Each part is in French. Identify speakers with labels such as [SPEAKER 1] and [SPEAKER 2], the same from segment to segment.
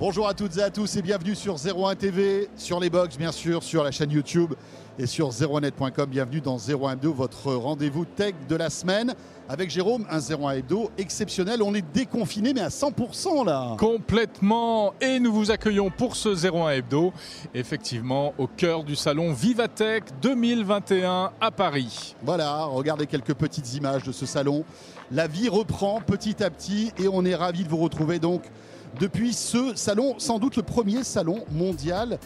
[SPEAKER 1] Bonjour à toutes et à tous et bienvenue sur 01 TV, sur les box bien sûr, sur la chaîne YouTube et sur 01net.com. Bienvenue dans 01 Hebdo, votre rendez-vous tech de la semaine. Avec Jérôme, un 01 Hebdo exceptionnel. On est déconfiné mais à 100% là.
[SPEAKER 2] Complètement. Et nous vous accueillons pour ce 01 Hebdo, effectivement au cœur du salon Vivatech 2021 à Paris.
[SPEAKER 1] Voilà, regardez quelques petites images de ce salon. La vie reprend petit à petit et on est ravis de vous retrouver donc depuis ce salon, sans doute le premier salon mondial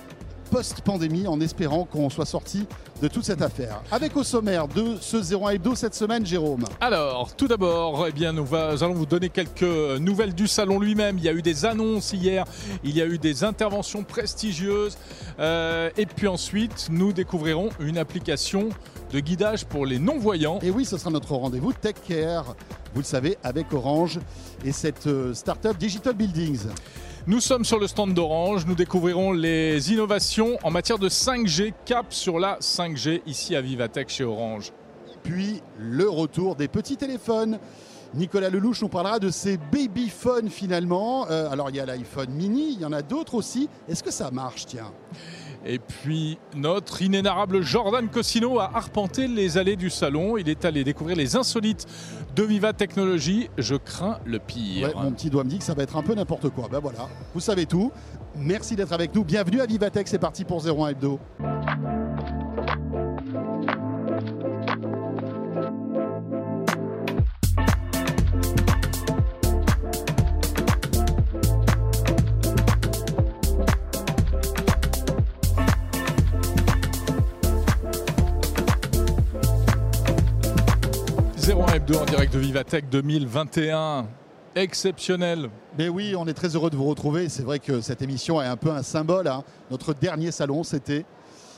[SPEAKER 1] post-pandémie, en espérant qu'on soit sorti de toute cette affaire. Avec au sommaire de ce 01 Hebdo cette semaine, Jérôme.
[SPEAKER 2] Alors, tout d'abord, eh bien, nous, allons vous donner quelques nouvelles du salon lui-même. Il y a eu des annonces hier, il y a eu des interventions prestigieuses. Euh, et puis ensuite, nous découvrirons une application de guidage pour les non-voyants.
[SPEAKER 1] Et oui, ce sera notre rendez-vous Tech Care, vous le savez, avec Orange et cette euh, start-up Digital Buildings.
[SPEAKER 2] Nous sommes sur le stand d'Orange, nous découvrirons les innovations en matière de 5G, cap sur la 5G ici à Vivatech chez Orange.
[SPEAKER 1] Puis le retour des petits téléphones. Nicolas Lelouch nous parlera de ces baby phones finalement. Euh, alors il y a l'iPhone mini, il y en a d'autres aussi. Est-ce que ça marche, tiens?
[SPEAKER 2] Et puis notre inénarrable Jordan Cosino a arpenté les allées du salon. Il est allé découvrir les insolites de Viva Technologies. Je crains le pire.
[SPEAKER 1] mon petit doigt me dit que ça va être un peu n'importe quoi. Ben voilà, vous savez tout. Merci d'être avec nous. Bienvenue à Vivatech. C'est parti pour 01 Hebdo.
[SPEAKER 2] 01 Hebdo en direct de Vivatech 2021 exceptionnel.
[SPEAKER 1] Mais oui, on est très heureux de vous retrouver. C'est vrai que cette émission est un peu un symbole. Hein. Notre dernier salon, c'était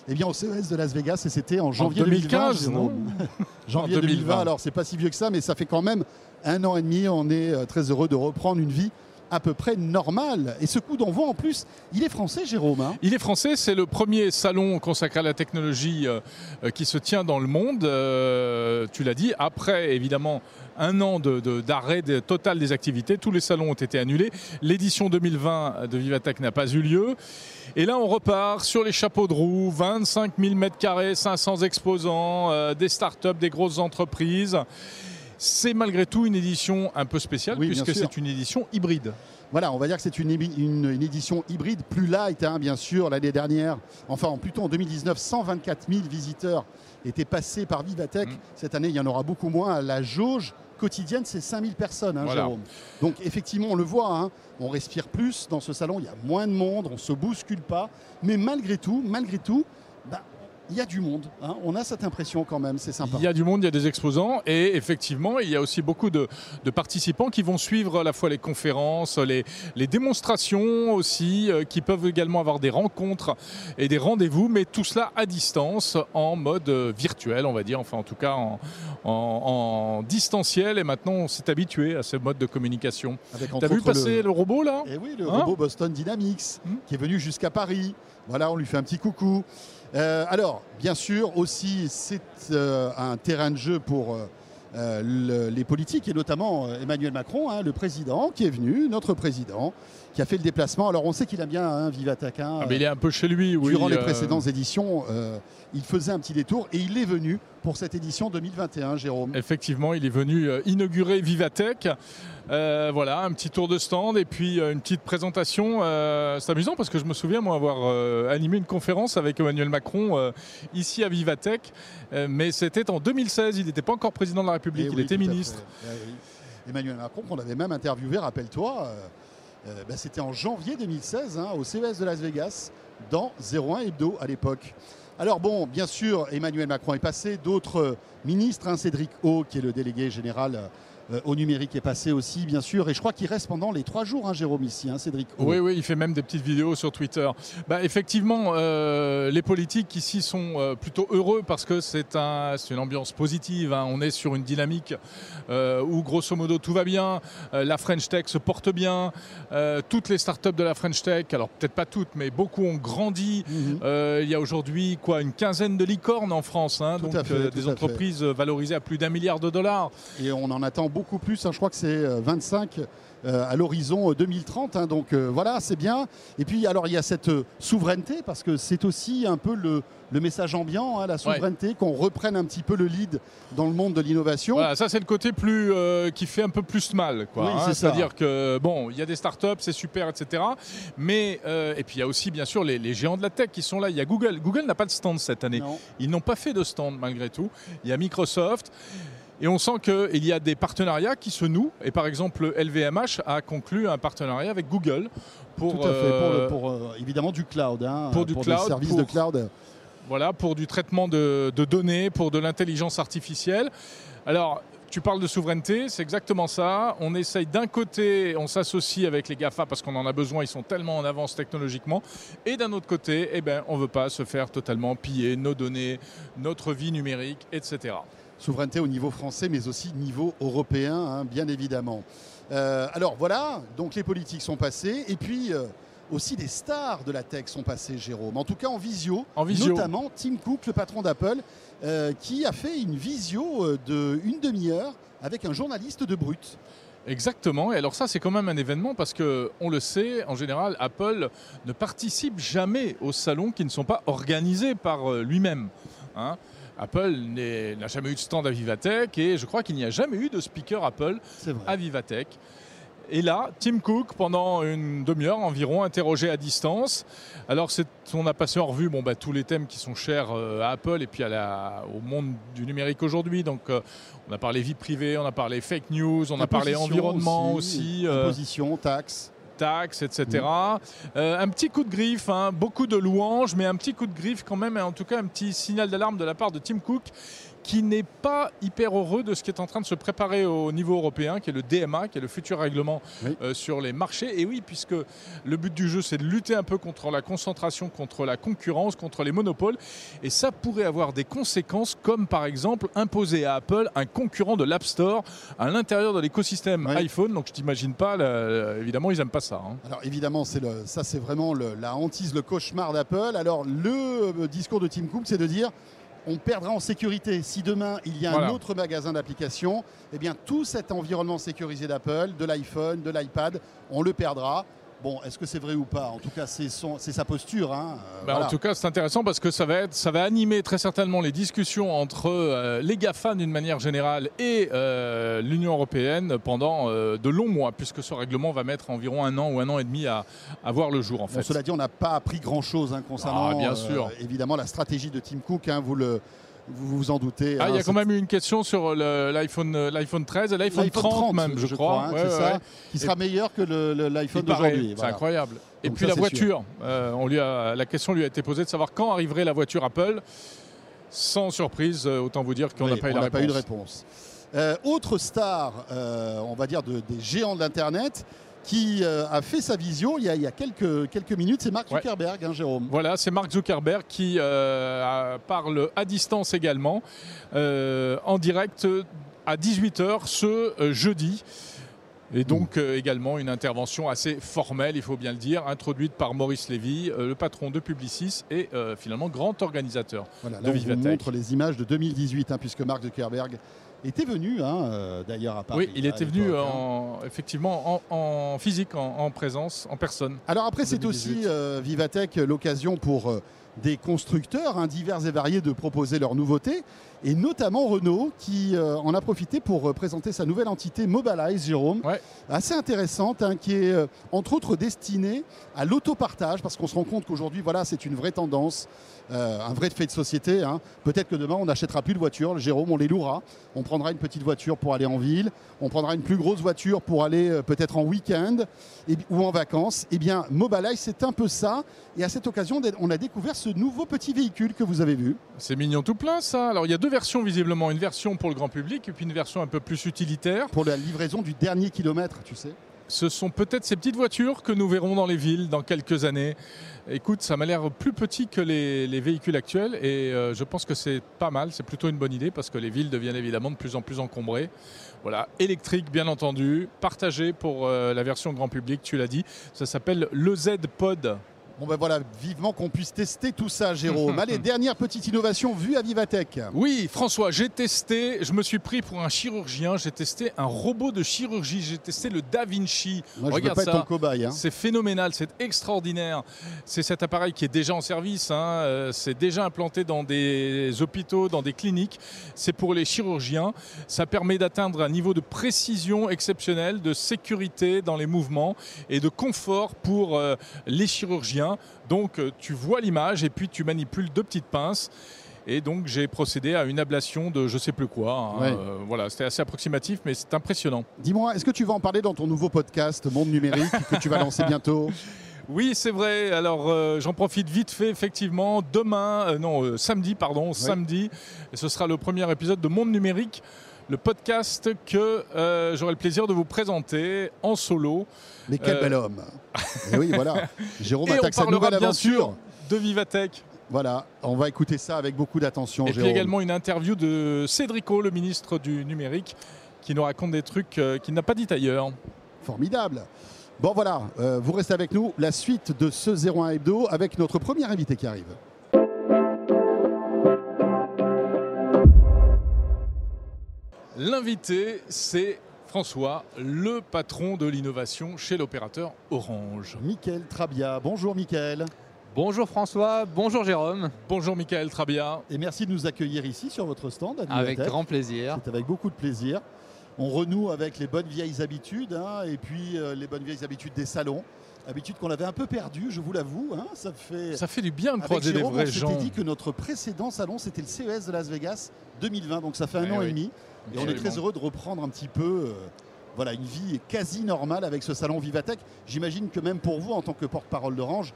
[SPEAKER 1] eh bien, au CES de Las Vegas et c'était en janvier
[SPEAKER 2] 2015,
[SPEAKER 1] 2020, janvier 2020. Alors, c'est pas si vieux que ça, mais ça fait quand même un an et demi. On est euh, très heureux de reprendre une vie à peu près normal. Et ce coup d'envoi, en plus, il est français, Jérôme. Hein
[SPEAKER 2] il est français, c'est le premier salon consacré à la technologie euh, euh, qui se tient dans le monde. Euh, tu l'as dit, après évidemment un an d'arrêt de, total des activités, tous les salons ont été annulés. L'édition 2020 de Vivatech n'a pas eu lieu. Et là, on repart sur les chapeaux de roue, 25 000 m2, 500 exposants, des startups, des grosses entreprises. C'est malgré tout une édition un peu spéciale puisque c'est une édition hybride.
[SPEAKER 1] Voilà, on va dire que c'est une, édition hybride plus light, hein, bien sûr. L'année dernière, enfin plutôt en 2019, 124 000 visiteurs étaient passés par Vivatech. Mm. Cette année, il y en aura beaucoup moins. La jauge quotidienne, c'est 5000 personnes, hein, Jérôme. Donc effectivement, on le voit, hein, on respire plus dans ce salon, il y a moins de monde, on ne se bouscule pas. Mais malgré tout, malgré tout, il y a du monde. Hein. On a cette impression quand même, c'est sympa.
[SPEAKER 2] Il y a du monde, il y a des exposants et effectivement, il y a aussi beaucoup de, participants qui vont suivre à la fois les conférences, les, démonstrations aussi, euh, qui peuvent également avoir des rencontres et des rendez-vous, mais tout cela à distance, en mode euh, virtuel, on va dire, enfin en tout cas en, distanciel. Et maintenant, on s'est habitué à ce mode de communication. T'as vu passer le... robot là?
[SPEAKER 1] Eh oui, le robot Boston Dynamics, hmm? qui est venu jusqu'à Paris. Voilà, on lui fait un petit coucou. Euh, alors, bien sûr, aussi, c'est euh, un terrain de jeu pour euh, les politiques et notamment Emmanuel Macron, hein, le président, qui est venu, notre président, qui a fait le déplacement. Alors on sait qu'il a bien un Vivatech.
[SPEAKER 2] Hein, ah, mais il est un peu chez lui, oui.
[SPEAKER 1] Durant les précédentes éditions, il faisait un petit détour et il est venu pour cette édition 2021, Jérôme.
[SPEAKER 2] Effectivement, il est venu inaugurer Vivatech. Euh, voilà, un petit tour de stand et puis euh, une petite présentation. Euh, c'est amusant parce que je me souviens moi avoir animé une conférence avec Emmanuel Macron ici à Vivatech, mais c'était en 2016. Il n'était pas encore président de la République, eh il était ministre.
[SPEAKER 1] Eh Emmanuel Macron qu'on avait même interviewé, rappelle-toi. Bah, c'était en janvier 2016 hein, au CES de Las Vegas dans 01 Hebdo à l'époque. Alors bon, bien sûr, Emmanuel Macron est passé, d'autres ministres, hein, Cédric O, qui est le délégué général euh, au numérique est passé aussi, bien sûr. Et je crois qu'il reste pendant les trois jours, hein, Jérôme, ici, hein, Cédric.
[SPEAKER 2] Oui, oui, il fait même des petites vidéos sur Twitter. Bah, effectivement, euh, les politiques ici sont euh, plutôt heureux parce que c'est un, une ambiance positive. Hein. On est sur une dynamique où, grosso modo, tout va bien. la French Tech se porte bien. toutes les startups de la French Tech, alors peut-être pas toutes, mais beaucoup ont grandi. Mhm. il y a aujourd'hui quoi, une quinzaine de licornes en France, donc des entreprises valorisées à plus d'un milliard de dollars.
[SPEAKER 1] Et on en attend beaucoup plus. Hein. je crois que c'est 25 à l'horizon 2030. Hein. donc voilà, c'est bien. Et puis alors il y a cette souveraineté parce que c'est aussi un peu le, le message ambiant, hein, la souveraineté, qu'on reprenne un petit peu le lead dans le monde de l'innovation.
[SPEAKER 2] Voilà, ça c'est le côté plus qui fait un peu plus mal. Quoi, C'est-à-dire que bon, il y a des startups, c'est super, etc. Mais et puis il y a aussi bien sûr les, les, géants de la tech qui sont là. Il y a Google. Google n'a pas de stand cette année. Ils n'ont pas fait de stand malgré tout. Il y a Microsoft. Et on sent qu'il y a des partenariats qui se nouent. Et par exemple, LVMH a conclu un partenariat avec Google
[SPEAKER 1] pour, Tout à fait, pour, euh, euh, évidemment du cloud, hein,
[SPEAKER 2] pour, du cloud, des
[SPEAKER 1] services de cloud.
[SPEAKER 2] Voilà, pour du traitement de, de données, pour de l'intelligence artificielle. Alors, tu parles de souveraineté, c'est exactement ça. On essaye d'un côté, on s'associe avec les GAFA parce qu'on en a besoin, ils sont tellement en avance technologiquement. Et d'un autre côté, eh ben, on ne veut pas se faire totalement piller nos données, notre vie numérique, etc.
[SPEAKER 1] Souveraineté au niveau français, mais aussi niveau européen, hein, bien évidemment. Euh, alors voilà, donc les politiques sont passées. Et puis. Euh, aussi des stars de la tech sont passées, Jérôme. En tout cas en visio,
[SPEAKER 2] en visio.
[SPEAKER 1] notamment Tim Cook, le patron d'Apple, euh, qui a fait une visio de une demi-heure avec un journaliste de Brut.
[SPEAKER 2] Exactement. Et alors ça, c'est quand même un événement parce que on le sait, en général, Apple ne participe jamais aux salons qui ne sont pas organisés par lui-même. Hein. Apple n'a jamais eu de stand à Vivatech et je crois qu'il n'y a jamais eu de speaker Apple à Vivatech. Et là, Tim Cook, pendant une demi-heure environ, interrogé à distance. Alors, on a passé en revue bon, bah, tous les thèmes qui sont chers euh, à Apple et puis à la, au monde du numérique aujourd'hui. Donc, euh, on a parlé vie privée, on a parlé fake news, on a parlé environnement aussi.
[SPEAKER 1] Euh, imposition, taxes
[SPEAKER 2] taxes, etc. un petit coup de griffe, hein, beaucoup de louanges, mais un petit coup de griffe quand même, et en tout cas un petit signal d'alarme de la part de Tim Cook, qui n'est pas hyper heureux de ce qui est en train de se préparer au niveau européen, qui est le DMA, qui est le futur règlement euh, sur les marchés. Et oui, puisque le but du jeu, c'est de lutter un peu contre la concentration, contre la concurrence, contre les monopoles. Et ça pourrait avoir des conséquences, comme par exemple imposer à Apple un concurrent de l'App Store à l'intérieur de l'écosystème iPhone. Donc je t'imagine pas, évidemment, ils n'aiment pas ça. Hein.
[SPEAKER 1] Alors évidemment, le, ça c'est vraiment la hantise, le cauchemar d'Apple. Alors le euh, discours de Tim Cook, c'est de dire on perdra en sécurité. Si demain il y a un autre magasin d'applications, eh bien tout cet environnement sécurisé d'Apple, de l'iPhone, de l'iPad, on le perdra. Bon, est-ce que c'est vrai ou pas? En tout cas, c'est sa posture. Hein.
[SPEAKER 2] Euh, bah, en tout cas, c'est intéressant parce que ça va, être, ça va animer très certainement les discussions entre euh, les GAFA d'une manière générale et euh, l'Union européenne pendant de longs mois, puisque ce règlement va mettre environ un an ou un an et demi à, voir le jour. En fait.
[SPEAKER 1] cela dit, on n'a pas appris grand-chose hein, concernant
[SPEAKER 2] ah, bien sûr.
[SPEAKER 1] évidemment la stratégie de Tim Cook. Hein, vous le vous vous en doutez.
[SPEAKER 2] Ah, il y a hein, quand même eu une question sur l'iPhone l'iPhone 13 et l'iPhone 30, même, je, crois.
[SPEAKER 1] Hein, ça, qui sera meilleur que l'iPhone d'aujourd'hui.
[SPEAKER 2] C'est incroyable. Et puis la voiture, euh, on lui a, la question lui a été posée de savoir quand arriverait la voiture Apple. Sans surprise, euh, autant vous dire qu'on n'a pas,
[SPEAKER 1] pas, eu de réponse. Euh, autre star, on va dire, de, des géants de l'Internet, qui euh, a fait sa vision il y a, quelques, quelques minutes. C'est Mark Zuckerberg, hein, Jérôme.
[SPEAKER 2] Voilà, c'est Mark Zuckerberg qui euh, parle à distance également, euh, en direct à 18h ce jeudi. Et donc également une intervention assez formelle, il faut bien le dire, introduite par Maurice Lévy, le patron de Publicis et finalement grand organisateur
[SPEAKER 1] voilà,
[SPEAKER 2] de
[SPEAKER 1] Vivatech. On montre les images de 2018, hein, puisque Mark Zuckerberg était venu hein, euh, d'ailleurs à Paris.
[SPEAKER 2] Oui, il était venu hein. en, effectivement en, physique, en, présence, en personne.
[SPEAKER 1] Alors après, c'est aussi euh, Vivatech l'occasion pour euh, des constructeurs hein, divers et variés de proposer leurs nouveautés, et notamment Renault qui en a profité pour présenter sa nouvelle entité Mobilize, Jérôme, assez intéressante, qui est entre autres destinée à l'autopartage, parce qu'on se rend compte qu'aujourd'hui, voilà, c'est une vraie tendance. Euh, un vrai fait de société. Hein. Peut-être que demain, on n'achètera plus de voiture. Jérôme, on les louera. On prendra une petite voiture pour aller en ville. On prendra une plus grosse voiture pour aller euh, peut-être en week-end ou en vacances. Eh bien, Mobilize, c'est un peu ça. Et à cette occasion, on a découvert ce nouveau petit véhicule que vous avez vu.
[SPEAKER 2] C'est mignon tout plein, ça. Alors, il y a deux versions, visiblement. Une version pour le grand public et puis une version un peu plus utilitaire.
[SPEAKER 1] Pour la livraison du dernier kilomètre, tu sais
[SPEAKER 2] ce sont peut-être ces petites voitures que nous verrons dans les villes dans quelques années. Écoute, ça m'a l'air plus petit que les, véhicules actuels et euh, je pense que c'est pas mal, c'est plutôt une bonne idée parce que les villes deviennent évidemment de plus en plus encombrées. Voilà, électrique bien entendu, partagé pour euh, la version grand public, tu l'as dit. Ça s'appelle le Z Pod
[SPEAKER 1] Bon ben voilà, vivement qu'on puisse tester tout ça, Jérôme. Allez, dernière petite innovation vue à Vivatech.
[SPEAKER 2] Oui, François, j'ai testé, je me suis pris pour un chirurgien, j'ai testé un robot de chirurgie, j'ai testé le Da Vinci.
[SPEAKER 1] Moi, je
[SPEAKER 2] Regarde
[SPEAKER 1] veux pas
[SPEAKER 2] ça.
[SPEAKER 1] être ton cobaye. hein.
[SPEAKER 2] C'est phénoménal, c'est extraordinaire. C'est cet appareil qui est déjà en service, hein, euh, c'est déjà implanté dans des hôpitaux, dans des cliniques. C'est pour les chirurgiens. Ça permet d'atteindre un niveau de précision exceptionnel, de sécurité dans les mouvements et de confort pour euh, les chirurgiens. Donc euh, tu vois l'image et puis tu manipules deux petites pinces. Et donc j'ai procédé à une ablation de je sais plus quoi. hein.
[SPEAKER 1] Ouais.
[SPEAKER 2] Euh, voilà, c'était assez approximatif, mais c'est impressionnant.
[SPEAKER 1] Dis-moi, est-ce que tu vas en parler dans ton nouveau podcast Monde numérique que tu vas lancer bientôt?
[SPEAKER 2] Oui, c'est vrai. Alors, euh, j'en profite vite fait, effectivement. Demain, euh, non, samedi, pardon, samedi, ce sera le premier épisode de Monde Numérique, le podcast que euh, j'aurai le plaisir de vous présenter en solo.
[SPEAKER 1] Mais quel
[SPEAKER 2] Euh,
[SPEAKER 1] bel homme Et oui, voilà. Jérôme
[SPEAKER 2] et on
[SPEAKER 1] attaque sa
[SPEAKER 2] parlera
[SPEAKER 1] nouvelle
[SPEAKER 2] bien
[SPEAKER 1] aventure.
[SPEAKER 2] sûr de Vivatech.
[SPEAKER 1] Voilà, on va écouter ça avec beaucoup d'attention,
[SPEAKER 2] Et puis également une interview de Cédrico, le ministre du numérique, qui nous raconte des trucs euh, qu'il n'a pas dit ailleurs.
[SPEAKER 1] Formidable. Bon voilà, euh, vous restez avec nous. La suite de ce 01 Hebdo avec notre premier invité qui arrive.
[SPEAKER 2] L'invité, c'est François, le patron de l'innovation chez l'opérateur Orange.
[SPEAKER 1] Michael Trabia. Bonjour Michael.
[SPEAKER 3] Bonjour François, bonjour Jérôme,
[SPEAKER 2] Bonjour Michael Trabia.
[SPEAKER 1] Et merci de nous accueillir ici sur votre stand à
[SPEAKER 3] avec grand plaisir.
[SPEAKER 1] C'est avec beaucoup de plaisir. On renoue avec les bonnes vieilles habitudes hein, et puis euh, les bonnes vieilles habitudes des salons. Habitudes qu'on avait un peu perdues, je vous l'avoue. hein. Ça fait.
[SPEAKER 2] Ça fait du bien de
[SPEAKER 1] Avec
[SPEAKER 2] croiser des vrais
[SPEAKER 1] on
[SPEAKER 2] gens.
[SPEAKER 1] dit que notre précédent salon, c'était le CES de Las Vegas 2020. Donc ça fait un
[SPEAKER 2] Ouais,
[SPEAKER 1] an
[SPEAKER 2] oui.
[SPEAKER 1] et demi. Et on est très heureux de reprendre un petit peu euh, voilà, une vie quasi normale avec ce salon Vivatech. J'imagine que même pour vous, en tant que porte-parole d'Orange,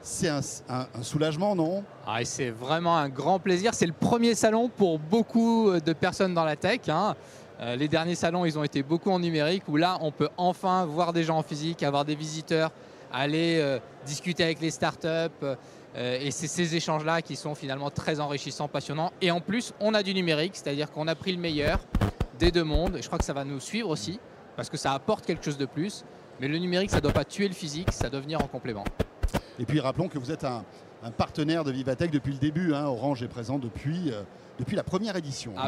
[SPEAKER 1] c'est un, un- un soulagement, non?
[SPEAKER 3] Ah, et c'est vraiment un grand plaisir. C'est le premier salon pour beaucoup de personnes dans la tech. hein. Euh, les derniers salons, ils ont été beaucoup en numérique, où là, on peut enfin voir des gens en physique, avoir des visiteurs, aller euh, discuter avec les startups. euh, et c'est ces échanges-là qui sont finalement très enrichissants, passionnants. Et en plus, on a du numérique, c'est-à-dire qu'on a pris le meilleur des deux mondes. Et je crois que ça va nous suivre aussi, parce que ça apporte quelque chose de plus. Mais le numérique, ça ne doit pas tuer le physique, ça doit venir en complément.
[SPEAKER 1] Et puis rappelons que vous êtes un, un partenaire de Vivatech depuis le début. hein. Orange est présent depuis, euh, depuis la première édition. hein.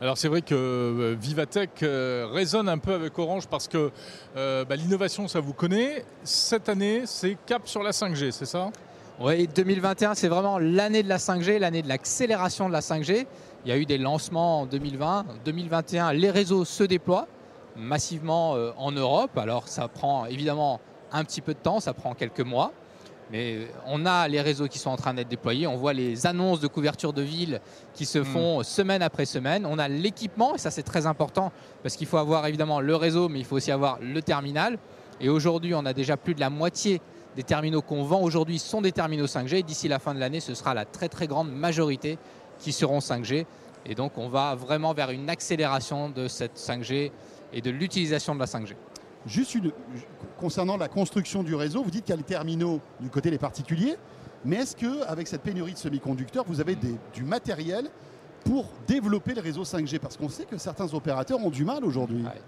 [SPEAKER 2] Alors c'est vrai que euh, Vivatech euh, résonne un peu avec Orange parce que euh, bah, l'innovation, ça vous connaît. Cette année, c'est cap sur la 5G, c'est ça?
[SPEAKER 3] Oui, 2021, c'est vraiment l'année de la 5G, l'année de l'accélération de la 5G. Il y a eu des lancements en 2020. En 2021, les réseaux se déploient massivement en Europe. Alors, ça prend évidemment un petit peu de temps, ça prend quelques mois. Mais on a les réseaux qui sont en train d'être déployés. On voit les annonces de couverture de ville qui se font semaine après semaine. On a l'équipement, et ça c'est très important, parce qu'il faut avoir évidemment le réseau, mais il faut aussi avoir le terminal. Et aujourd'hui, on a déjà plus de la moitié des terminaux qu'on vend aujourd'hui sont des terminaux 5G. D'ici la fin de l'année, ce sera la très très grande majorité qui seront 5G. Et donc, on va vraiment vers une accélération de cette 5G et de l'utilisation de la 5G.
[SPEAKER 1] Juste une- concernant la construction du réseau, vous dites qu'il y a les terminaux du côté des particuliers, mais est-ce que avec cette pénurie de semi-conducteurs, vous avez des- du matériel pour développer le réseau 5G Parce qu'on sait que certains opérateurs ont du mal aujourd'hui.
[SPEAKER 3] Ouais.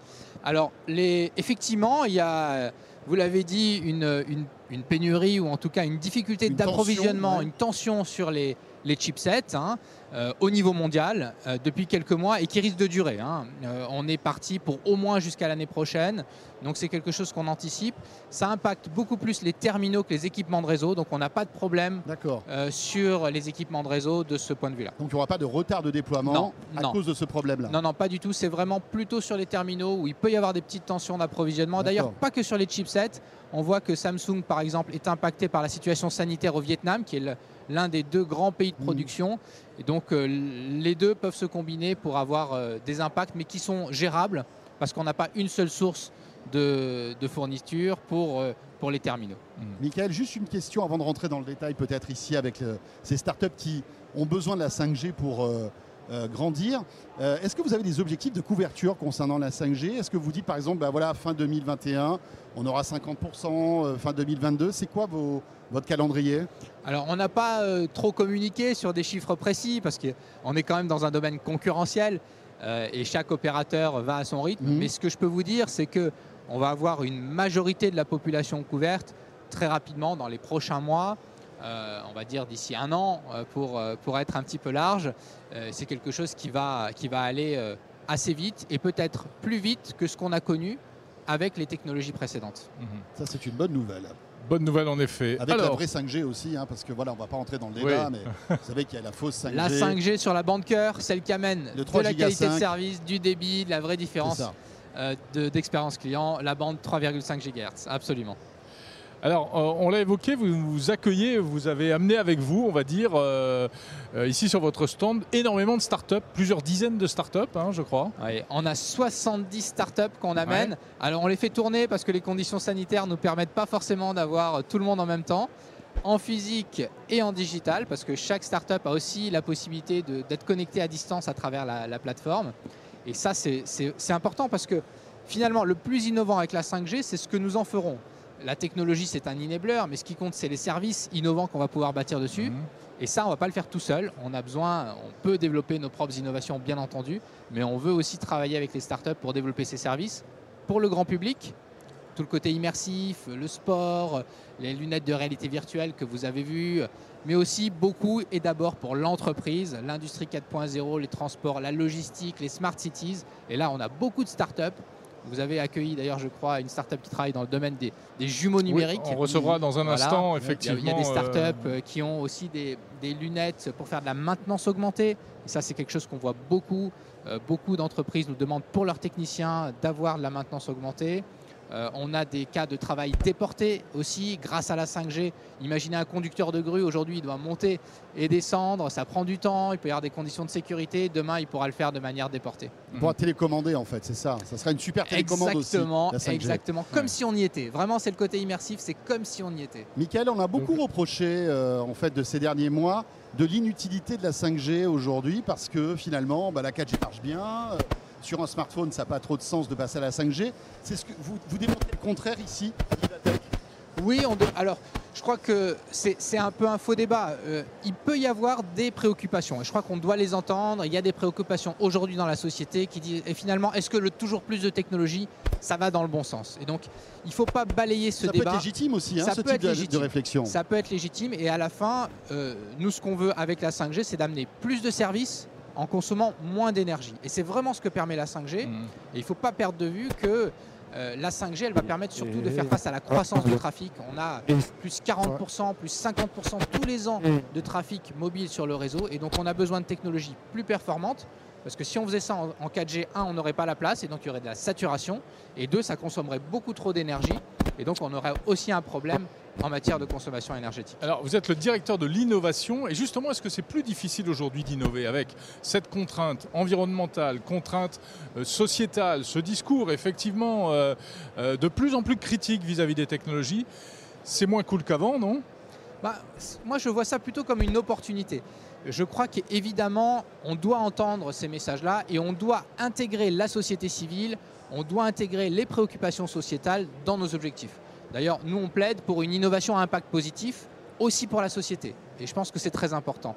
[SPEAKER 3] Alors, les, effectivement, il y a, vous l'avez dit, une, une- une pénurie ou en tout cas une difficulté d'approvisionnement,
[SPEAKER 1] ouais.
[SPEAKER 3] une tension sur les, les chipsets hein, euh, au niveau mondial euh, depuis quelques mois et qui risque de durer. hein. Euh, on est parti pour au moins jusqu'à l'année prochaine, donc c'est quelque chose qu'on anticipe. Ça impacte beaucoup plus les terminaux que les équipements de réseau, donc on n'a pas de problème sur les équipements de réseau de ce point de vue-là.
[SPEAKER 1] Donc il n'y aura pas de retard de déploiement
[SPEAKER 3] Non,
[SPEAKER 1] à
[SPEAKER 3] non.
[SPEAKER 1] cause de ce problème-là.
[SPEAKER 3] Non, non, pas du tout. C'est vraiment plutôt sur les terminaux où il peut y avoir des petites tensions d'approvisionnement. D'ailleurs, pas que sur les chipsets. On voit que Samsung, par exemple, est impacté par la situation sanitaire au Vietnam, qui est l'un des deux grands pays de
[SPEAKER 1] Mhm.
[SPEAKER 3] production. Et donc, euh, les deux peuvent se combiner pour avoir euh, des impacts, mais qui sont gérables, parce qu'on n'a pas une seule source de, de fourniture pour, euh, pour les terminaux.
[SPEAKER 1] Michael, juste une question avant de rentrer dans le détail, peut-être ici avec euh, ces startups qui ont besoin de la 5G pour euh, euh, grandir. Euh, Est-ce que vous avez des objectifs de couverture concernant la 5G Est-ce que vous dites par exemple, bah voilà, fin 2021, on aura 50%, euh, fin 2022 C'est quoi vos- votre calendrier
[SPEAKER 3] Alors, on n'a pas euh, trop communiqué sur des chiffres précis parce qu'on est quand même dans un domaine concurrentiel euh, et chaque opérateur va à son rythme.
[SPEAKER 1] Mhm.
[SPEAKER 3] Mais ce que je peux vous dire, c'est que on va avoir une majorité de la population couverte très rapidement dans les prochains mois, on va dire d'ici un an pour, pour être un petit peu large. c'est quelque chose qui va, qui va aller assez vite et peut-être plus vite que ce qu'on a connu avec les technologies précédentes.
[SPEAKER 1] Mhm. Ça, c'est une bonne nouvelle.
[SPEAKER 2] Bonne nouvelle en effet.
[SPEAKER 1] Avec la vraie 5G aussi, hein, parce que voilà, on va pas rentrer dans le débat, mais vous savez qu'il y a la fausse 5G.
[SPEAKER 3] La 5G sur la bande cœur, celle qui amène de la qualité de service, du débit, de la vraie différence euh, d'expérience client, la bande 3,5 GHz, absolument.
[SPEAKER 2] Alors, euh, on l'a évoqué, vous vous accueillez, vous avez amené avec vous, on va dire, euh, euh, ici sur votre stand, énormément de startups, plusieurs dizaines de startups, hein, je crois.
[SPEAKER 3] on a 70 startups qu'on amène. Alors, on les fait tourner parce que les conditions sanitaires ne nous permettent pas forcément d'avoir tout le monde en même temps en physique et en digital, parce que chaque startup a aussi la possibilité d'être connecté à distance à travers la, la plateforme. Et ça, c'est important parce que finalement, le plus innovant avec la 5G, c'est ce que nous en ferons la technologie, c'est un enabler, mais ce qui compte, c'est les services innovants qu'on va pouvoir bâtir dessus. Mhm. Et ça, on ne va pas le faire tout seul. On a besoin, on peut développer nos propres innovations, bien entendu, mais on veut aussi travailler avec les startups pour développer ces services pour le grand public. Tout le côté immersif, le sport, les lunettes de réalité virtuelle que vous avez vues, mais aussi beaucoup et d'abord pour l'entreprise, l'industrie 4.0, les transports, la logistique, les smart cities. Et là, on a beaucoup de startups vous avez accueilli d'ailleurs, je crois, une start-up qui travaille dans le domaine des, jumeaux numériques.
[SPEAKER 2] on recevra dans un instant, effectivement.
[SPEAKER 3] Il y a, des start-up euh, qui ont aussi des, lunettes pour faire de la maintenance augmentée. Et ça, c'est quelque chose qu'on voit beaucoup. Euh, beaucoup d'entreprises nous demandent pour leurs techniciens d'avoir de la maintenance augmentée. Euh, on a des cas de travail déportés aussi grâce à la 5G. Imaginez un conducteur de grue, aujourd'hui il doit monter et descendre, ça prend du temps, il peut y avoir des conditions de sécurité, demain il pourra le faire de manière déportée.
[SPEAKER 1] Il pourra télécommander en fait, c'est ça. Ça sera une super télécommande
[SPEAKER 3] exactement, aussi. Exactement, comme si on y était. Vraiment c'est le côté immersif, c'est comme si on y était.
[SPEAKER 1] Michael, on a beaucoup reproché euh, en fait de ces derniers mois de l'inutilité de la 5G aujourd'hui parce que finalement bah, la 4G marche bien. Euh, sur un smartphone, ça n'a pas trop de sens de passer à la 5G. C'est ce que vous, vous démontrez le contraire ici,
[SPEAKER 3] Oui, on alors je crois que c'est un peu un faux débat. Euh, il peut y avoir des préoccupations et je crois qu'on doit les entendre. Il y a des préoccupations aujourd'hui dans la société qui disent et finalement est-ce que le toujours plus de technologie ça va dans le bon sens? Et donc il ne faut pas balayer ce débat.
[SPEAKER 1] Ça peut être légitime aussi, hein, ce type de, réflexion.
[SPEAKER 3] Ça peut être légitime et à la fin, euh, nous ce qu'on veut avec la 5G, c'est d'amener plus de services en consommant moins d'énergie. Et c'est vraiment ce que permet la 5G. Mmh. Et il ne faut pas perdre de vue que euh, la 5G, elle va permettre surtout de faire face à la croissance du trafic. On a plus 40%, plus 50% tous les ans de trafic mobile sur le réseau. Et donc on a besoin de technologies plus performantes. Parce que si on faisait ça en 4G, 1, on n'aurait pas la place et donc il y aurait de la saturation. Et 2, ça consommerait beaucoup trop d'énergie. Et donc on aurait aussi un problème en matière de consommation énergétique.
[SPEAKER 2] Alors vous êtes le directeur de l'innovation et justement est-ce que c'est plus difficile aujourd'hui d'innover avec cette contrainte environnementale, contrainte euh, sociétale, ce discours effectivement euh, euh, de plus en plus critique vis-à-vis des technologies? C'est moins cool qu'avant, non?
[SPEAKER 3] Bah, Moi je vois ça plutôt comme une opportunité. Je crois qu'évidemment on doit entendre ces messages-là et on doit intégrer la société civile, on doit intégrer les préoccupations sociétales dans nos objectifs. D'ailleurs, nous, on plaide pour une innovation à impact positif aussi pour la société. Et je pense que c'est très important.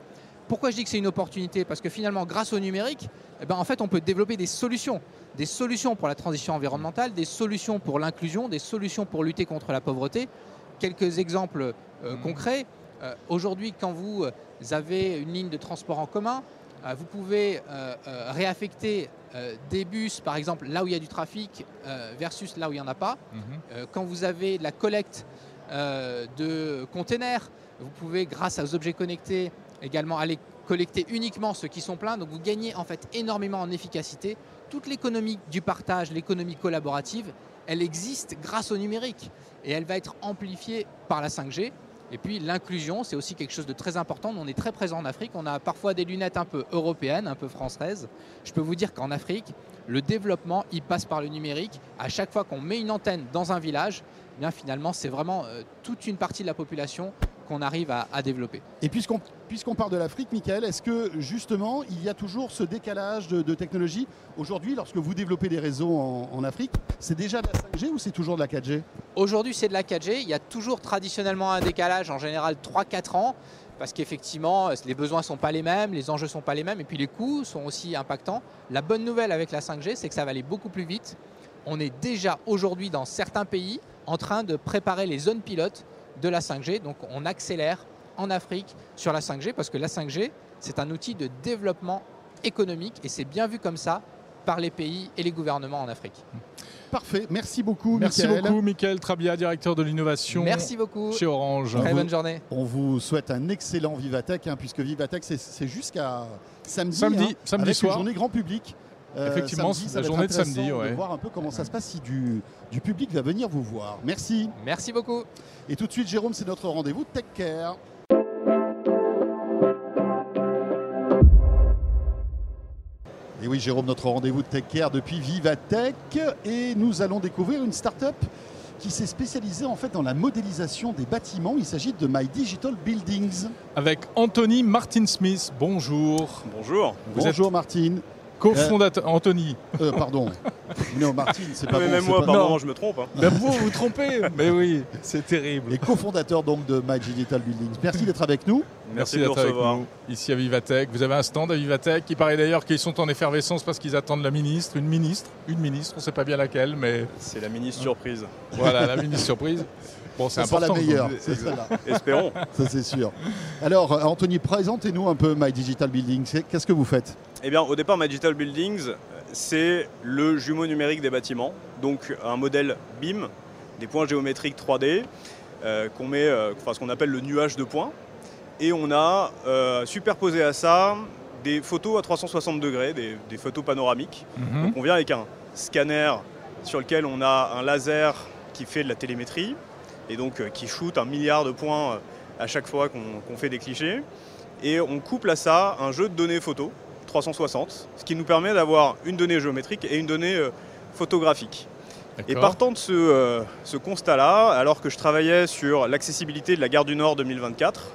[SPEAKER 3] Pourquoi je dis que c'est une opportunité? Parce que finalement, grâce au numérique, eh ben, on peut développer des solutions. Des solutions pour la transition environnementale, des solutions pour l'inclusion, des solutions pour lutter contre la pauvreté. Quelques exemples euh, concrets. Euh, aujourd'hui, quand vous avez une ligne de transport en commun, euh, vous pouvez réaffecter euh, des bus, par exemple, là où il y a du trafic euh, versus là où il n'y en a pas. Mhm. Euh, quand vous avez de la collecte de containers, vous pouvez, grâce aux objets connectés, également aller collecter uniquement ceux qui sont pleins. Donc vous gagnez en fait énormément en efficacité. Toute l'économie du partage, l'économie collaborative, elle existe grâce au numérique et elle va être amplifiée par la 5G. Et puis l'inclusion, c'est aussi quelque chose de très important. On est très présent en Afrique. On a parfois des lunettes un peu européennes, un peu françaises. Je peux vous dire qu'en Afrique, le développement, il passe par le numérique. À chaque fois qu'on met une antenne dans un village, eh finalement, c'est vraiment euh, toute une partie de la population qu'on arrive à, développer.
[SPEAKER 1] Et puisqu'on puisqu'on parle de l'Afrique, Michael, est-ce que justement il y a toujours ce décalage de, technologie Aujourd'hui, lorsque vous développez des réseaux en, Afrique, c'est déjà de la 5G ou c'est toujours de la 4G
[SPEAKER 3] Aujourd'hui, c'est de la 4G. Il y a toujours traditionnellement un décalage, en général 3-4 ans, parce qu'effectivement, les besoins ne sont pas les mêmes, les enjeux ne sont pas les mêmes, et puis les coûts sont aussi impactants. La bonne nouvelle avec la 5G, c'est que ça va aller beaucoup plus vite. On est déjà aujourd'hui dans certains pays en train de préparer les zones pilotes de la 5G. Donc on accélère en Afrique sur la 5G parce que la 5G, c'est un outil de développement économique et c'est bien vu comme ça par les pays et les gouvernements en Afrique.
[SPEAKER 1] Parfait, merci beaucoup.
[SPEAKER 2] Merci
[SPEAKER 1] Michael.
[SPEAKER 2] beaucoup, Michael Trabia, directeur de l'innovation
[SPEAKER 3] Merci beaucoup.
[SPEAKER 2] chez Orange.
[SPEAKER 3] Très
[SPEAKER 1] vous-
[SPEAKER 3] bonne journée.
[SPEAKER 1] On vous souhaite un excellent Vivatech, hein, puisque Vivatech, c'est- c'est jusqu'à samedi.
[SPEAKER 2] Samedi,
[SPEAKER 1] hein,
[SPEAKER 2] samedi
[SPEAKER 1] avec
[SPEAKER 2] soir.
[SPEAKER 1] une journée grand public. Euh,
[SPEAKER 2] Effectivement,
[SPEAKER 1] samedi,
[SPEAKER 2] la journée de samedi, ouais.
[SPEAKER 1] De voir un peu comment ça se passe si du, du public va venir vous voir. Merci.
[SPEAKER 3] Merci beaucoup.
[SPEAKER 1] Et tout de suite, Jérôme, c'est notre rendez-vous Tech Care. Et oui, Jérôme, notre rendez-vous de Tech Care depuis Vivatech. Et nous allons découvrir une start-up qui s'est spécialisée en fait dans la modélisation des bâtiments. Il s'agit de My Digital Buildings.
[SPEAKER 2] Avec Anthony Martin-Smith. Bonjour.
[SPEAKER 4] Bonjour.
[SPEAKER 2] Vous
[SPEAKER 1] Bonjour Martine.
[SPEAKER 2] Co-fondateur. Anthony.
[SPEAKER 1] Euh, pardon. non, Martine, c'est pas
[SPEAKER 4] mais
[SPEAKER 1] bon.
[SPEAKER 4] même moi,
[SPEAKER 1] pas-
[SPEAKER 4] par
[SPEAKER 2] Non.
[SPEAKER 4] moment, je me trompe. hein.
[SPEAKER 2] Ben vous, vous vous trompez. Mais oui, c'est terrible.
[SPEAKER 1] Et cofondateur donc de My Digital Buildings. Merci d'être avec nous.
[SPEAKER 4] Merci, de
[SPEAKER 2] d'être
[SPEAKER 4] nous
[SPEAKER 2] avec
[SPEAKER 4] recevoir.
[SPEAKER 2] nous ici à Vivatech. Vous avez un stand à Vivatech. Il paraît d'ailleurs qu'ils sont en effervescence parce qu'ils attendent la ministre, une ministre, une ministre, on ne sait pas bien laquelle, mais
[SPEAKER 4] C'est la mini surprise.
[SPEAKER 2] voilà, la ministre surprise. Bon, c'est
[SPEAKER 1] Ça sera la
[SPEAKER 2] important.
[SPEAKER 1] meilleure, c'est celle-là.
[SPEAKER 4] Espérons.
[SPEAKER 1] Ça c'est sûr. Alors, euh, Anthony, présentez-nous un peu My Digital Buildings. Qu'est-ce que vous faites?
[SPEAKER 4] Eh bien, au départ, My Digital Buildings, c'est le jumeau numérique des bâtiments. Donc, un modèle BIM, des points géométriques 3D, euh, qu'on met, euh, enfin, ce qu'on appelle le nuage de points. Et on a euh, superposé à ça des photos à 360 degrés, des, des photos panoramiques.
[SPEAKER 2] Mhm.
[SPEAKER 4] Donc, on vient avec un scanner sur lequel on a un laser qui fait de la télémétrie et donc euh, qui shoot un milliard de points euh, à chaque fois qu'on fait des clichés. Et on couple à ça un jeu de données photo 360, ce qui nous permet d'avoir une donnée géométrique et une donnée euh, photographique. Et partant de ce, euh, ce constat-là, alors que je travaillais sur l'accessibilité de la gare du Nord 2024,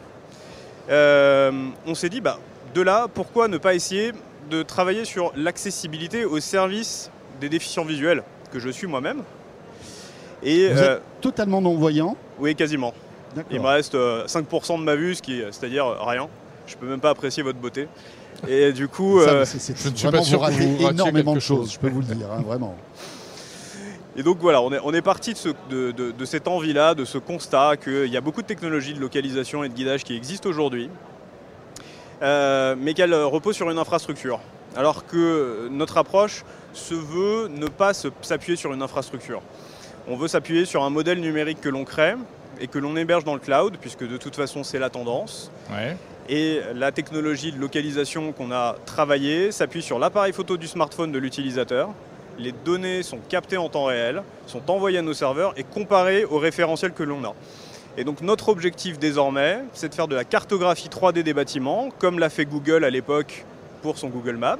[SPEAKER 4] euh, on s'est dit, bah, de là, pourquoi ne pas essayer de travailler sur l'accessibilité au service des déficients visuels, que je suis moi-même Et
[SPEAKER 1] Vous
[SPEAKER 4] euh,
[SPEAKER 1] êtes totalement non-voyant.
[SPEAKER 4] oui, quasiment. Il me reste euh, 5% de ma vue, ce qui, c'est-à-dire euh, rien. Je peux même pas apprécier votre beauté. Et du coup,
[SPEAKER 1] Ça,
[SPEAKER 4] euh,
[SPEAKER 1] c'est- c'est-
[SPEAKER 2] je ne suis
[SPEAKER 1] vraiment,
[SPEAKER 2] pas sûr que vous
[SPEAKER 1] énormément de choses, je peux vous le dire, hein, vraiment.
[SPEAKER 4] Et donc voilà, on est, on est parti de, ce- de- de- de cette envie-là, de ce constat qu'il y a beaucoup de technologies de localisation et de guidage qui existent aujourd'hui, euh, mais qu'elles reposent sur une infrastructure. Alors que notre approche se veut ne pas s'appuyer sur une infrastructure. On veut s'appuyer sur un modèle numérique que l'on crée et que l'on héberge dans le cloud, puisque de toute façon c'est la tendance.
[SPEAKER 2] Ouais.
[SPEAKER 4] Et la technologie de localisation qu'on a travaillée s'appuie sur l'appareil photo du smartphone de l'utilisateur. Les données sont captées en temps réel, sont envoyées à nos serveurs et comparées au référentiel que l'on a. Et donc notre objectif désormais, c'est de faire de la cartographie 3D des bâtiments, comme l'a fait Google à l'époque pour son Google Maps.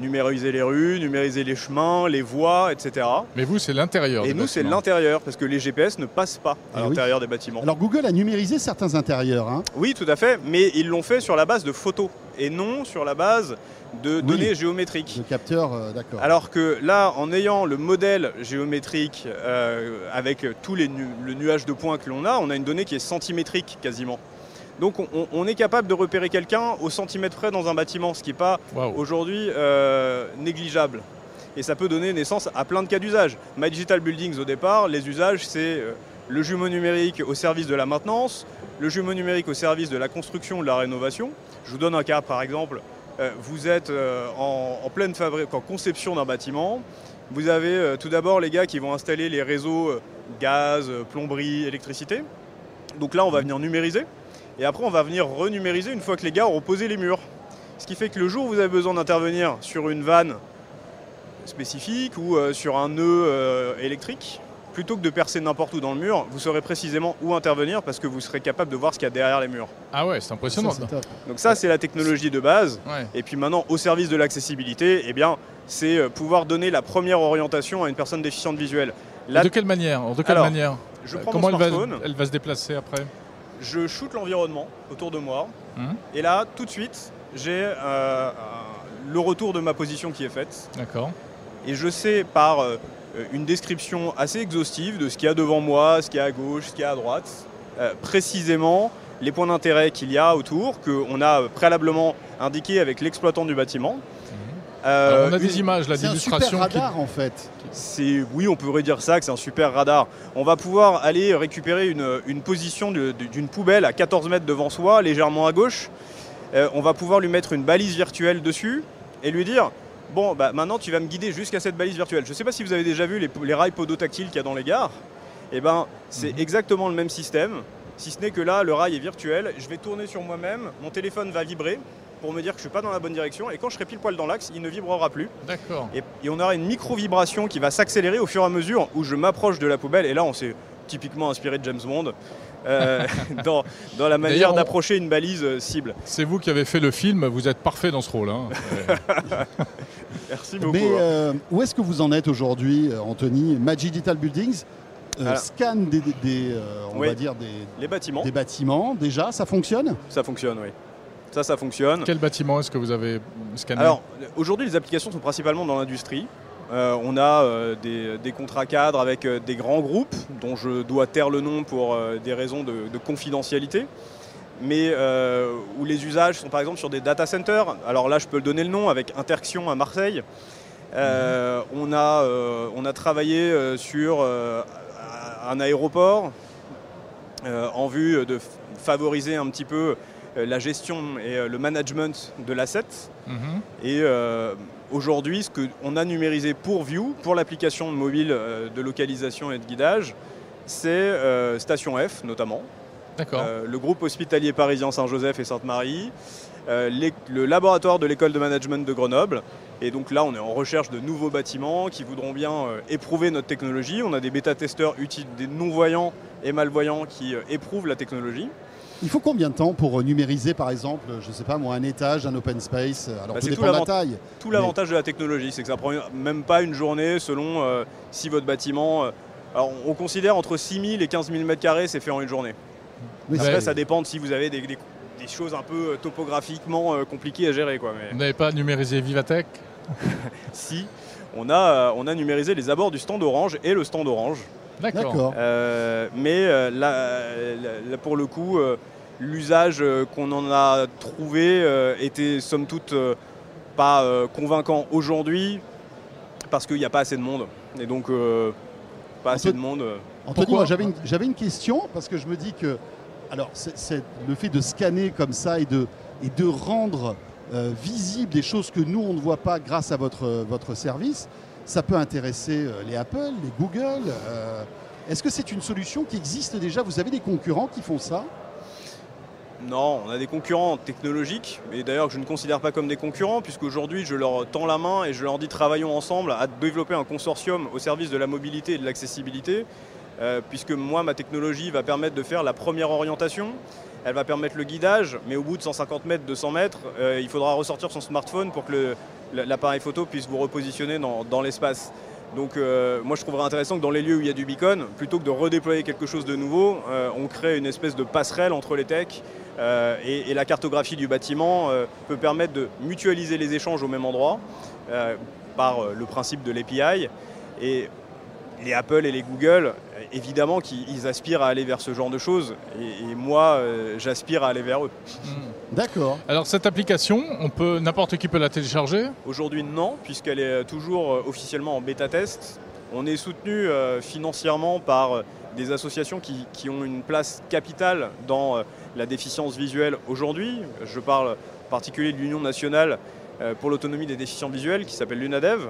[SPEAKER 4] Numériser les rues, numériser les chemins, les voies, etc.
[SPEAKER 2] Mais vous, c'est l'intérieur.
[SPEAKER 4] Et nous, c'est l'intérieur, parce que les GPS ne passent pas à
[SPEAKER 1] Eh oui.
[SPEAKER 4] l'intérieur des bâtiments.
[SPEAKER 1] Alors, Google a numérisé certains intérieurs. hein.
[SPEAKER 4] Oui, tout à fait, mais ils l'ont fait sur la base de photos et non sur la base de
[SPEAKER 1] Oui.
[SPEAKER 4] données géométriques.
[SPEAKER 1] Le capteur, euh, d'accord.
[SPEAKER 4] Alors que là, en ayant le modèle géométrique euh, avec tous les nu- le nuage de points que l'on a, on a une donnée qui est centimétrique quasiment. Donc on, est capable de repérer quelqu'un au centimètre près dans un bâtiment, ce qui n'est pas aujourd'hui euh, négligeable. Et ça peut donner naissance à plein de cas d'usage. My Digital Buildings au départ, les usages, c'est euh, le jumeau numérique au service de la maintenance, le jumeau numérique au service de la construction, de la rénovation. Je vous donne un cas par exemple. Euh, vous êtes en, en pleine en conception d'un bâtiment. Vous avez tout d'abord les gars qui vont installer les réseaux gaz, plomberie, électricité. Donc là, on va venir numériser. Et après, on va venir renumériser une fois que les gars auront posé les murs. Ce qui fait que le jour où vous avez besoin d'intervenir sur une vanne spécifique ou euh, sur un nœud euh, électrique, plutôt que de percer n'importe où dans le mur, vous saurez précisément où intervenir parce que vous serez capable de voir ce qu'il y a derrière les murs.
[SPEAKER 2] Ah ouais, c'est
[SPEAKER 1] Ça,
[SPEAKER 2] impressionnant.
[SPEAKER 1] top.
[SPEAKER 4] Donc ça, c'est la technologie de base.
[SPEAKER 2] Ouais.
[SPEAKER 4] Et puis maintenant, au service de l'accessibilité, eh bien, c'est euh, pouvoir donner la première orientation à une personne déficiente visuelle.
[SPEAKER 2] De quelle manière? De quelle
[SPEAKER 4] Alors,
[SPEAKER 2] manière?
[SPEAKER 4] je prends
[SPEAKER 2] Comment
[SPEAKER 4] mon
[SPEAKER 2] elle va, elle va se déplacer après?
[SPEAKER 4] Je shoote l'environnement autour de moi,
[SPEAKER 2] Mhm.
[SPEAKER 4] et là, tout de suite, j'ai euh, un- le retour de ma position qui est faite.
[SPEAKER 2] D'accord.
[SPEAKER 4] Et je sais par euh, une description assez exhaustive de ce qu'il y a devant moi, ce qu'il y a à gauche, ce qu'il y a à droite, euh, précisément les points d'intérêt qu'il y a autour, qu'on a préalablement indiqué avec l'exploitant du bâtiment.
[SPEAKER 2] Euh, on a des images là d'illustration.
[SPEAKER 1] C'est un super radar en fait.
[SPEAKER 4] C'est oui, on pourrait dire ça que c'est un super radar. On va pouvoir aller récupérer une, position d'une poubelle à 14 mètres devant soi, légèrement à gauche. Euh, on va pouvoir lui mettre une balise virtuelle dessus et lui dire bon, bah, maintenant tu vas me guider jusqu'à cette balise virtuelle. Je ne sais pas si vous avez déjà vu les, rails podotactiles qu'il y a dans les gares. Eh ben, c'est mhm. exactement le même système, si ce n'est que là, le rail est virtuel. Je vais tourner sur moi-même, mon téléphone va vibrer pour me dire que je ne suis pas dans la bonne direction. Et quand je serai pile poil dans l'axe, il ne vibrera plus.
[SPEAKER 2] D'accord.
[SPEAKER 4] Et, on aura une micro-vibration qui va s'accélérer au fur et à mesure où je m'approche de la poubelle. Et là, on s'est typiquement inspiré de James Bond. Euh, dans, dans, la manière d'approcher une balise euh, cible.
[SPEAKER 2] C'est vous qui avez fait le film, vous êtes parfait dans ce rôle. Hein.
[SPEAKER 4] Merci beaucoup.
[SPEAKER 1] Mais euh, où est-ce que vous en êtes aujourd'hui, Anthony? Magic Digital Buildings scanne des, on va dire des,
[SPEAKER 4] Les bâtiments.
[SPEAKER 1] des bâtiments. Déjà, ça fonctionne?
[SPEAKER 4] Ça fonctionne, oui. Ça, ça fonctionne.
[SPEAKER 2] Quel bâtiment est-ce que vous avez scanné
[SPEAKER 4] Alors, aujourd'hui, les applications sont principalement dans l'industrie. Euh, on a euh, des, contrats cadres avec euh, des grands groupes, dont je dois taire le nom pour des raisons de, confidentialité, mais où les usages sont par exemple sur des data centers. Alors là, je peux le donner le nom avec Interxion à Marseille. On, a, on a travaillé sur un aéroport en vue de favoriser un petit peu la gestion et euh, le management de l'asset. Mhm. Et euh, aujourd'hui, ce qu'on a numérisé pour View, pour l'application mobile de localisation et de guidage, c'est Station F notamment. le groupe hospitalier parisien Saint-Joseph et Sainte-Marie, le laboratoire de l'école de management de Grenoble. Et donc là, on est en recherche de nouveaux bâtiments qui voudront bien éprouver notre technologie. On a des bêta-testeurs des non-voyants et malvoyants qui éprouvent la technologie.
[SPEAKER 1] Il faut combien de temps pour numériser, par exemple, je ne sais pas moi, un étage, un open space? Alors, bah, tout dépend de la taille.
[SPEAKER 4] Tout l'avantage de la technologie, c'est que ça prend même pas une journée selon euh, si votre bâtiment. Euh, alors, on considère entre 6 000 et 15 000 mètres carrés, c'est fait en une journée. Après, ça dépend de si vous avez des, choses un peu euh, topographiquement compliquées à gérer. Quoi,
[SPEAKER 2] Vous n'avez pas numérisé Vivatech?
[SPEAKER 4] Si, on a, on a numérisé les abords du stand orange et le stand orange.
[SPEAKER 2] D'accord.
[SPEAKER 4] mais là, pour le coup, l'usage euh, qu'on en a trouvé euh, était somme toute euh, pas convaincant aujourd'hui parce qu'il n'y a pas assez de monde. Et donc, pas assez de monde.
[SPEAKER 1] Anthony, j'avais une, question parce que je me dis que alors, c'est le fait de scanner comme ça et de, et de rendre visible des choses que nous, on ne voit pas grâce à votre, votre service, ça peut intéresser les Apple, les Google. Est-ce que c'est une solution qui existe déjà? Vous avez des concurrents qui font ça?
[SPEAKER 4] Non, on a des concurrents technologiques, et d'ailleurs je ne considère pas comme des concurrents, puisqu'aujourd'hui je leur tends la main et je leur dis travaillons ensemble à développer un consortium au service de la mobilité et de l'accessibilité, euh, puisque moi ma technologie va permettre de faire la première orientation, elle va permettre le guidage, mais au bout de 150 mètres, 200 mètres, euh, il faudra ressortir son smartphone pour que l'appareil photo puisse vous repositionner dans l'espace. Donc euh, moi je trouverais intéressant que dans les lieux où il y a du beacon, plutôt que de redéployer quelque chose de nouveau, on crée une espèce de passerelle entre les techs euh, et, la cartographie du bâtiment peut permettre de mutualiser les échanges au même endroit par le principe de l'API. Et les Apple et les Google, évidemment qu'ils aspirent à aller vers ce genre de choses. Et, moi, j'aspire à aller vers eux. Hmm.
[SPEAKER 1] D'accord.
[SPEAKER 2] Alors cette application, on peut n'importe qui peut la télécharger?
[SPEAKER 4] Aujourd'hui non, puisqu'elle est toujours euh, officiellement en bêta test. On est soutenu euh, financièrement par euh, des associations qui, ont une place capitale dans la déficience visuelle aujourd'hui. Je parle en particulier de l'Union nationale pour l'autonomie des déficients visuels qui s'appelle l'UNADEV,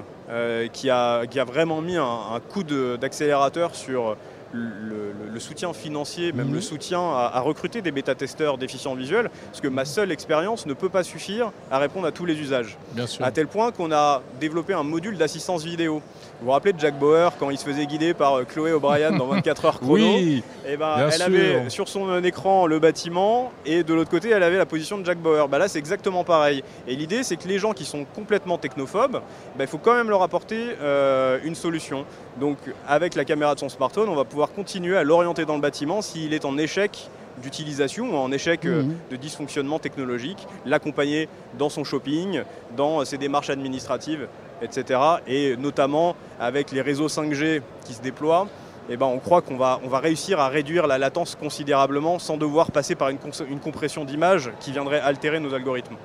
[SPEAKER 4] qui, a, vraiment mis un, un coup d'accélérateur sur le, soutien financier, même le mhm. soutien à, recruter des bêta-testeurs déficients visuels, parce que ma seule expérience ne peut pas suffire à répondre à tous les usages.
[SPEAKER 2] Bien sûr.
[SPEAKER 4] À tel point qu'on a développé un module d'assistance vidéo. Vous vous rappelez de Jack Bauer quand il se faisait guider par euh, Chloé O'Brien dans 24 heures chrono
[SPEAKER 2] Oui,
[SPEAKER 4] et eh ben, Elle avait sur son écran le bâtiment et de l'autre côté elle avait la position de Jack Bauer. Bah là c'est exactement pareil. Et l'idée c'est que les gens qui sont complètement technophobes, bah, il faut quand même leur apporter euh, une solution. Donc avec la caméra de son smartphone, on va pouvoir continuer à l'orienter dans le bâtiment s'il est en échec d'utilisation ou en échec euh, mhm. de dysfonctionnement technologique, l'accompagner dans son shopping, dans ses démarches administratives, etc. Et notamment avec les réseaux 5G qui se déploient, eh ben, on croit qu'on va, on va réussir à réduire la latence considérablement sans devoir passer par une, une compression d'image qui viendrait altérer nos algorithmes.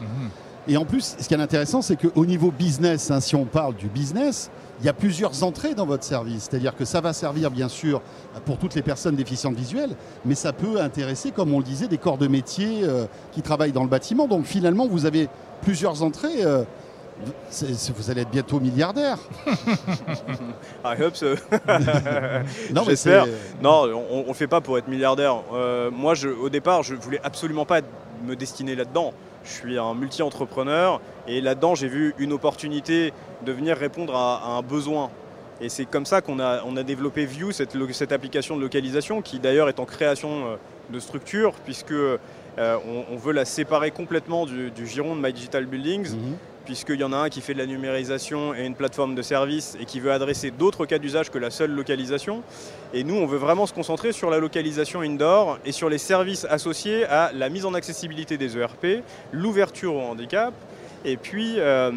[SPEAKER 2] Mhm.
[SPEAKER 1] Et en plus, ce qui est intéressant, c'est qu'au niveau business, hein, si on parle du business, il y a plusieurs entrées dans votre service. C'est-à-dire que ça va servir bien sûr pour toutes les personnes déficientes visuelles, mais ça peut intéresser, comme on le disait, des corps de métier euh, qui travaillent dans le bâtiment. Donc finalement, vous avez plusieurs entrées. euh, vous allez être bientôt milliardaire.
[SPEAKER 4] I hope so.
[SPEAKER 1] Non, mais
[SPEAKER 4] J'espère. Non, on ne fait pas pour être milliardaire. Euh, moi, je, au départ, je voulais absolument pas me destiner là-dedans. Je suis un multi-entrepreneur et là-dedans, j'ai vu une opportunité de venir répondre à, à un besoin. Et c'est comme ça qu'on a, on a développé View, cette, application de localisation qui d'ailleurs est en création euh, de structure puisque euh, on, on veut la séparer complètement du, du giron de My Digital Buildings
[SPEAKER 1] Mhm.
[SPEAKER 4] Puisqu'il y en a un qui fait de la numérisation et une plateforme de service et qui veut adresser d'autres cas d'usage que la seule localisation. Et nous, on veut vraiment se concentrer sur la localisation indoor et sur les services associés à la mise en accessibilité des ERP, l'ouverture au handicap, et puis euh,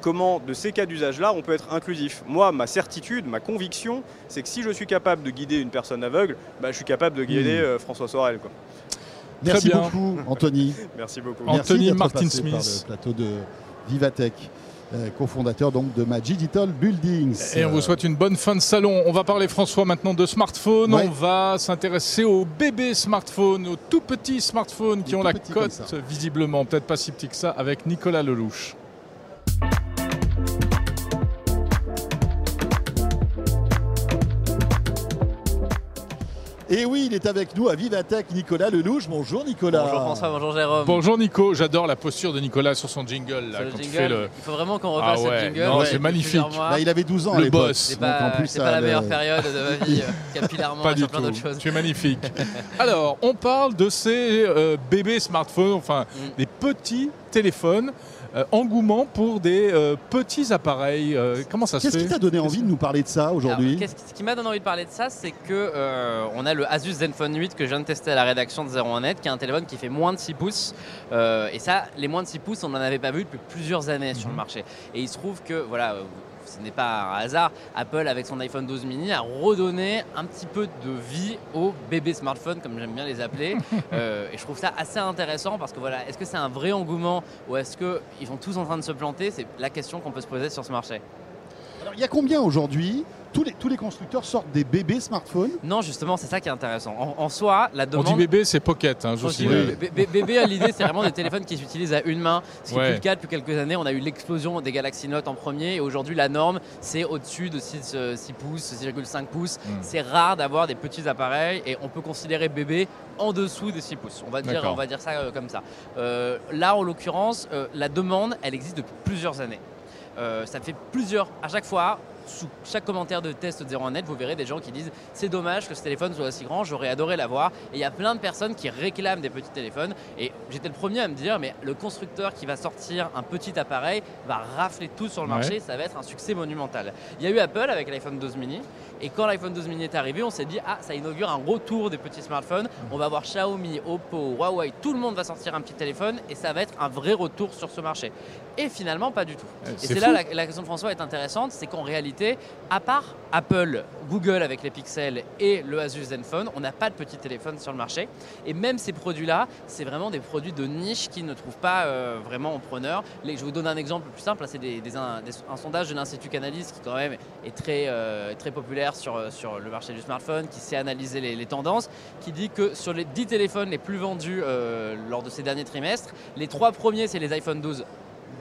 [SPEAKER 4] comment de ces cas d'usage-là, on peut être inclusif. Moi, ma certitude, ma conviction, c'est que si je suis capable de guider une personne aveugle, bah, je suis capable de guider
[SPEAKER 1] Mhm.
[SPEAKER 4] euh, François Sorel. quoi.
[SPEAKER 1] Merci beaucoup, Anthony.
[SPEAKER 4] Merci beaucoup.
[SPEAKER 1] Merci
[SPEAKER 2] Anthony
[SPEAKER 1] d'être
[SPEAKER 2] Martin
[SPEAKER 1] par
[SPEAKER 2] Smith.
[SPEAKER 1] le plateau de Vivatech, euh, cofondateur donc de Digital Buildings.
[SPEAKER 2] Et on vous souhaite une bonne fin de salon. On va parler, François, maintenant de smartphone.
[SPEAKER 1] Ouais.
[SPEAKER 2] On va s'intéresser aux bébés smartphones, aux tout petits smartphones qui
[SPEAKER 1] Les
[SPEAKER 2] ont la
[SPEAKER 1] petits
[SPEAKER 2] cote, visiblement, peut-être pas si petit que ça, avec Nicolas Lelouch.
[SPEAKER 1] Et oui, il est avec nous à Vivatech, Nicolas Lelouch. Bonjour Nicolas.
[SPEAKER 5] Bonjour François, bonjour Jérôme.
[SPEAKER 2] Bonjour Nico, j'adore la posture de Nicolas sur son jingle. Là,
[SPEAKER 5] le
[SPEAKER 2] quand tu
[SPEAKER 5] jingle,
[SPEAKER 2] fais le...
[SPEAKER 5] Il faut vraiment qu'on
[SPEAKER 2] Ah
[SPEAKER 5] refasse
[SPEAKER 2] ouais,
[SPEAKER 5] ce jingle.
[SPEAKER 2] non,
[SPEAKER 5] depuis
[SPEAKER 1] c'est
[SPEAKER 2] magnifique.
[SPEAKER 1] Bah, il avait 12 ans
[SPEAKER 2] Le
[SPEAKER 1] à
[SPEAKER 2] boss.
[SPEAKER 5] C'est
[SPEAKER 1] Donc, en
[SPEAKER 5] pas,
[SPEAKER 1] plus, ça,
[SPEAKER 5] pas la
[SPEAKER 1] le-
[SPEAKER 5] meilleure période de ma vie, euh, capillairement
[SPEAKER 2] Pas du
[SPEAKER 5] plein
[SPEAKER 2] tout.
[SPEAKER 5] d'autres choses.
[SPEAKER 2] Tu es magnifique. Alors, on parle de ces euh, bébés smartphones, enfin
[SPEAKER 5] Mm.
[SPEAKER 2] des petits téléphones. euh, engouement pour des euh, petits appareils. euh, comment ça se
[SPEAKER 1] Qu'est-ce
[SPEAKER 2] fait
[SPEAKER 1] qui t'a donné envie de nous parler de ça aujourd'hui
[SPEAKER 5] qu'est-ce ce qui m'a donné envie de parler de ça, c'est que euh, on a le Asus Zenfone 8 que je viens de tester à la rédaction de 01net, qui est un téléphone qui fait moins de 6 pouces. Euh, et ça, les moins de 6 pouces, on n'en avait pas vu depuis plusieurs années sur le
[SPEAKER 2] Mhm.
[SPEAKER 5] marché. Et il se trouve que, voilà, euh, ce n'est pas un hasard, Apple avec son iPhone 12 mini a redonné un petit peu de vie aux bébés smartphones, comme j'aime bien les appeler. Euh, et je trouve ça assez intéressant parce que voilà, est-ce que c'est un vrai engouement ou est-ce qu'ils sont tous en train de se planter? C'est la question qu'on peut se poser sur ce marché.
[SPEAKER 1] Alors, Il y a combien aujourd'hui tous les, tous les constructeurs sortent des bébés smartphones.
[SPEAKER 5] Non, justement, c'est ça qui est intéressant. En, en soi, la
[SPEAKER 2] On
[SPEAKER 5] demande.
[SPEAKER 2] dit bébé, c'est pocket. Hein, je
[SPEAKER 5] Bébé, l'idée, c'est vraiment des téléphones qui s'utilisent à une main. Ce qui
[SPEAKER 2] Ouais.
[SPEAKER 5] plus le cas depuis quelques années. On a eu l'explosion des Galaxy Note en premier. Et aujourd'hui, la norme, c'est au-dessus de 6, euh, 6 pouces, 6,5 pouces.
[SPEAKER 2] Mm.
[SPEAKER 5] C'est rare d'avoir des petits appareils. Et on peut considérer bébé en dessous des 6 pouces. On va dire, on va dire ça euh, comme ça. Euh, là, en l'occurrence, euh, la demande, elle existe depuis plusieurs années. Euh, ça fait plusieurs, à chaque fois, sous chaque commentaire de test de 01net, vous verrez des gens qui disent c'est dommage que ce téléphone soit aussi grand, j'aurais adoré l'avoir. Et il y a plein de personnes qui réclament des petits téléphones. Et j'étais le premier à me dire, mais le constructeur qui va sortir un petit appareil va rafler tout sur le
[SPEAKER 2] Ouais.
[SPEAKER 5] marché, ça va être un succès monumental. Il y a eu Apple avec l'iPhone 12 mini. Et quand l'iPhone 12 mini est arrivé, on s'est dit, ah, ça inaugure un retour des petits smartphones. On va voir Xiaomi, Oppo, Huawei, tout le monde va sortir un petit téléphone et ça va être un vrai retour sur ce marché. Et finalement, pas du tout. Et
[SPEAKER 2] c'est
[SPEAKER 5] là la, la question de François est intéressante, c'est qu'en réalité, à part Apple, Google avec les pixels et le Asus Zenfone, on n'a pas de petits téléphones sur le marché. Et même ces produits-là, c'est vraiment des produits de niche qui ne trouvent pas euh, vraiment en preneur. Je vous donne un exemple plus simple, c'est des- un, sondage de l'Institut Canalys qui quand même est très, euh, très populaire sur, euh, sur le marché du smartphone, qui sait analyser les, tendances, qui dit que sur les 10 téléphones les plus vendus lors de ces derniers trimestres, les trois premiers, c'est les iPhone 12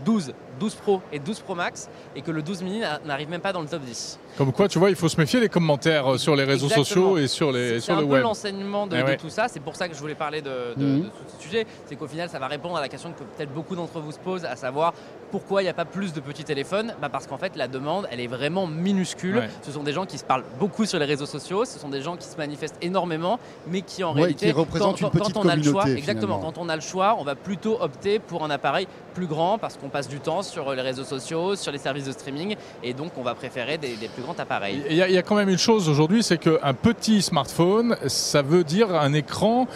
[SPEAKER 5] 12, 12 Pro et 12 Pro Max et que le 12 mini n'a- n'arrive même pas dans le top 10.
[SPEAKER 2] Comme quoi, tu vois, il faut se méfier des commentaires euh, sur les réseaux
[SPEAKER 5] Exactement.
[SPEAKER 2] sociaux et sur, les,
[SPEAKER 5] C'est
[SPEAKER 2] sur
[SPEAKER 5] un
[SPEAKER 2] le
[SPEAKER 5] peu
[SPEAKER 2] web.
[SPEAKER 5] l'enseignement de, de
[SPEAKER 2] ouais.
[SPEAKER 5] tout ça. C'est pour ça que je voulais parler de, de-
[SPEAKER 1] Mhm.
[SPEAKER 5] de ce sujet. C'est qu'au final, ça va répondre à la question que peut-être beaucoup d'entre vous se posent, à savoir pourquoi il n'y a pas plus de petits téléphones? Bah Parce qu'en fait, la demande, elle est vraiment minuscule.
[SPEAKER 2] Ouais.
[SPEAKER 5] Ce sont des gens qui se parlent beaucoup sur les réseaux sociaux. Ce sont des gens qui se manifestent énormément, mais qui en
[SPEAKER 1] Ouais,
[SPEAKER 5] réalité,
[SPEAKER 1] qui représentent
[SPEAKER 5] quand,
[SPEAKER 1] une
[SPEAKER 5] quand-
[SPEAKER 1] petite
[SPEAKER 5] quand on a le choix, exactement,
[SPEAKER 1] finalement.
[SPEAKER 5] quand on a le choix, on va plutôt opter pour un appareil plus grand parce qu'on passe du temps sur les réseaux sociaux, sur les services de streaming, et donc on va préférer des, plus grands appareils.
[SPEAKER 2] Il y a quand même une chose aujourd'hui, c'est qu'un petit smartphone, ça veut dire un écran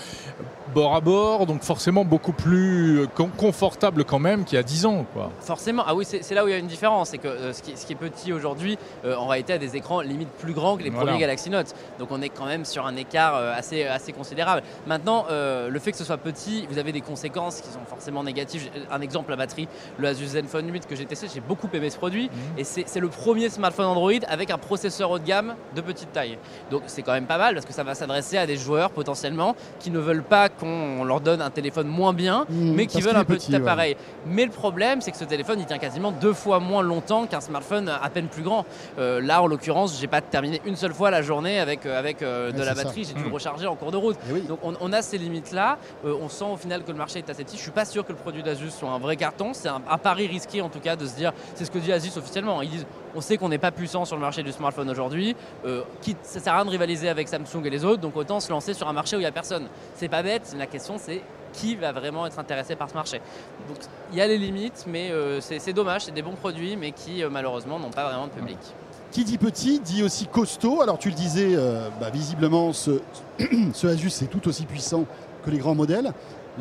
[SPEAKER 2] bord à bord, donc forcément beaucoup plus euh, con- confortable quand même qu'il y a 10 ans. Quoi.
[SPEAKER 5] Forcément, ah oui, c'est là où il y a une différence, c'est que euh, ce, qui, ce qui est petit aujourd'hui, euh, en réalité, a des écrans limite plus grands que les
[SPEAKER 2] Voilà.
[SPEAKER 5] premiers Galaxy Note. Donc on est quand même sur un écart euh, assez, assez considérable. Maintenant, le fait que ce soit petit, vous avez des conséquences qui sont forcément négatives. Un exemple, la batterie, le Asus Zenfone 8 que j'ai testé, j'ai beaucoup aimé ce produit.
[SPEAKER 2] Mhm.
[SPEAKER 5] Et c'est le premier smartphone Android avec un processeur haut de gamme de petite taille. Donc c'est quand même pas mal parce que ça va s'adresser à des joueurs potentiellement qui ne veulent pas qu'on leur donne un téléphone moins bien,
[SPEAKER 1] Mmh,
[SPEAKER 5] mais qui veulent un petit
[SPEAKER 1] ouais.
[SPEAKER 5] appareil. Mais le problème, c'est que ce téléphone, il tient quasiment deux fois moins longtemps qu'un smartphone à peine plus grand. Euh, là, en l'occurrence, j'ai pas terminé une seule fois la journée avec, euh, avec euh, de
[SPEAKER 1] Ouais,
[SPEAKER 5] la batterie. J'ai dû
[SPEAKER 2] Mm.
[SPEAKER 5] le recharger en cours de route.
[SPEAKER 1] Eh oui.
[SPEAKER 5] Donc on, on a ces limites-là. Euh, on sent au final que le marché est assez petit. Je suis pas sûr que le produit d'Asus soit un vrai carton. C'est un, un pari risqué en tout cas de se dire. C'est ce que dit Asus officiellement. Ils disent on sait qu'on n'est pas puissant sur le marché du smartphone aujourd'hui. Euh, ça sert à rien de rivaliser avec Samsung et les autres. Donc autant se lancer sur un marché où il n'y a personne. C'est pas bête. La question c'est qui va vraiment être intéressé par ce marché. Donc il y a les limites, mais euh, c'est dommage. C'est des bons produits, mais qui euh, malheureusement n'ont pas vraiment de public.
[SPEAKER 1] Qui dit petit dit aussi costaud. Alors tu le disais, bah, visiblement ce, ce Asus est tout aussi puissant que les grands modèles.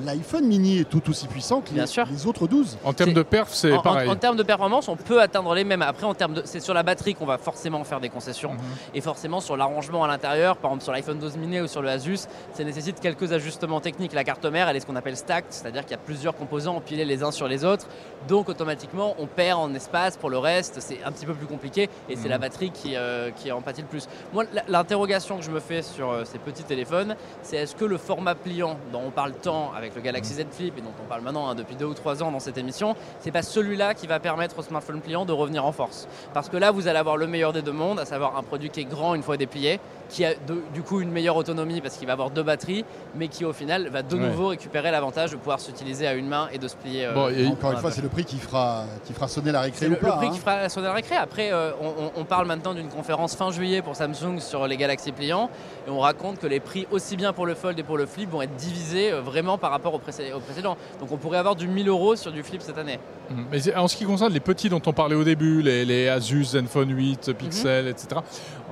[SPEAKER 1] L'iPhone mini est tout aussi puissant que
[SPEAKER 5] Bien
[SPEAKER 1] les,
[SPEAKER 5] sûr.
[SPEAKER 1] les autres 12.
[SPEAKER 2] En termes de perf, c'est
[SPEAKER 5] en-
[SPEAKER 2] pareil.
[SPEAKER 5] en termes de performance, on peut atteindre les mêmes. Après, en termes de, c'est sur la batterie qu'on va forcément faire des concessions.
[SPEAKER 2] Mhm.
[SPEAKER 5] Et forcément, sur l'arrangement à l'intérieur, par exemple sur l'iPhone 12 mini ou sur le Asus, ça nécessite quelques ajustements techniques. La carte mère, elle est ce qu'on appelle stacked, c'est-à-dire qu'il y a plusieurs composants empilés les uns sur les autres. Donc, automatiquement, on perd en espace. Pour le reste, c'est un petit peu plus compliqué. Et c'est
[SPEAKER 2] Mhm.
[SPEAKER 5] la batterie qui, euh, qui en pâtit le plus. Moi, l'interrogation que je me fais sur euh, ces petits téléphones, c'est est-ce que le format pliant dont on parle tant avec le Galaxy Z Flip et dont on parle maintenant hein, depuis deux ou trois ans dans cette émission, c'est pas celui-là qui va permettre au smartphone pliant de revenir en force. Parce que là, vous allez avoir le meilleur des deux mondes, à savoir un produit qui est grand une fois déplié, qui a de- du coup une meilleure autonomie parce qu'il va avoir deux batteries, mais qui au final va de
[SPEAKER 2] Ouais.
[SPEAKER 5] nouveau récupérer l'avantage de pouvoir s'utiliser à une main et de se plier. euh,
[SPEAKER 2] Bon, et-
[SPEAKER 5] en-
[SPEAKER 1] Encore
[SPEAKER 5] en
[SPEAKER 1] une fois, c'est le prix qui fera, qui fera sonner la récré ou
[SPEAKER 5] le, le
[SPEAKER 1] pas.
[SPEAKER 5] prix
[SPEAKER 1] hein.
[SPEAKER 5] qui fera sonner la récré. Après, euh, on, parle maintenant d'une conférence fin juillet pour Samsung sur les Galaxy pliants et on raconte que les prix aussi bien pour le Fold et pour le Flip vont être divisés euh, vraiment par rapport au, précé- au précédent. Donc on pourrait avoir du 1000 euros sur du Flip cette année.
[SPEAKER 2] Mhm. Mais en ce qui concerne les petits dont on parlait au début, les, les Asus, Zenfone 8, Pixel, etc.,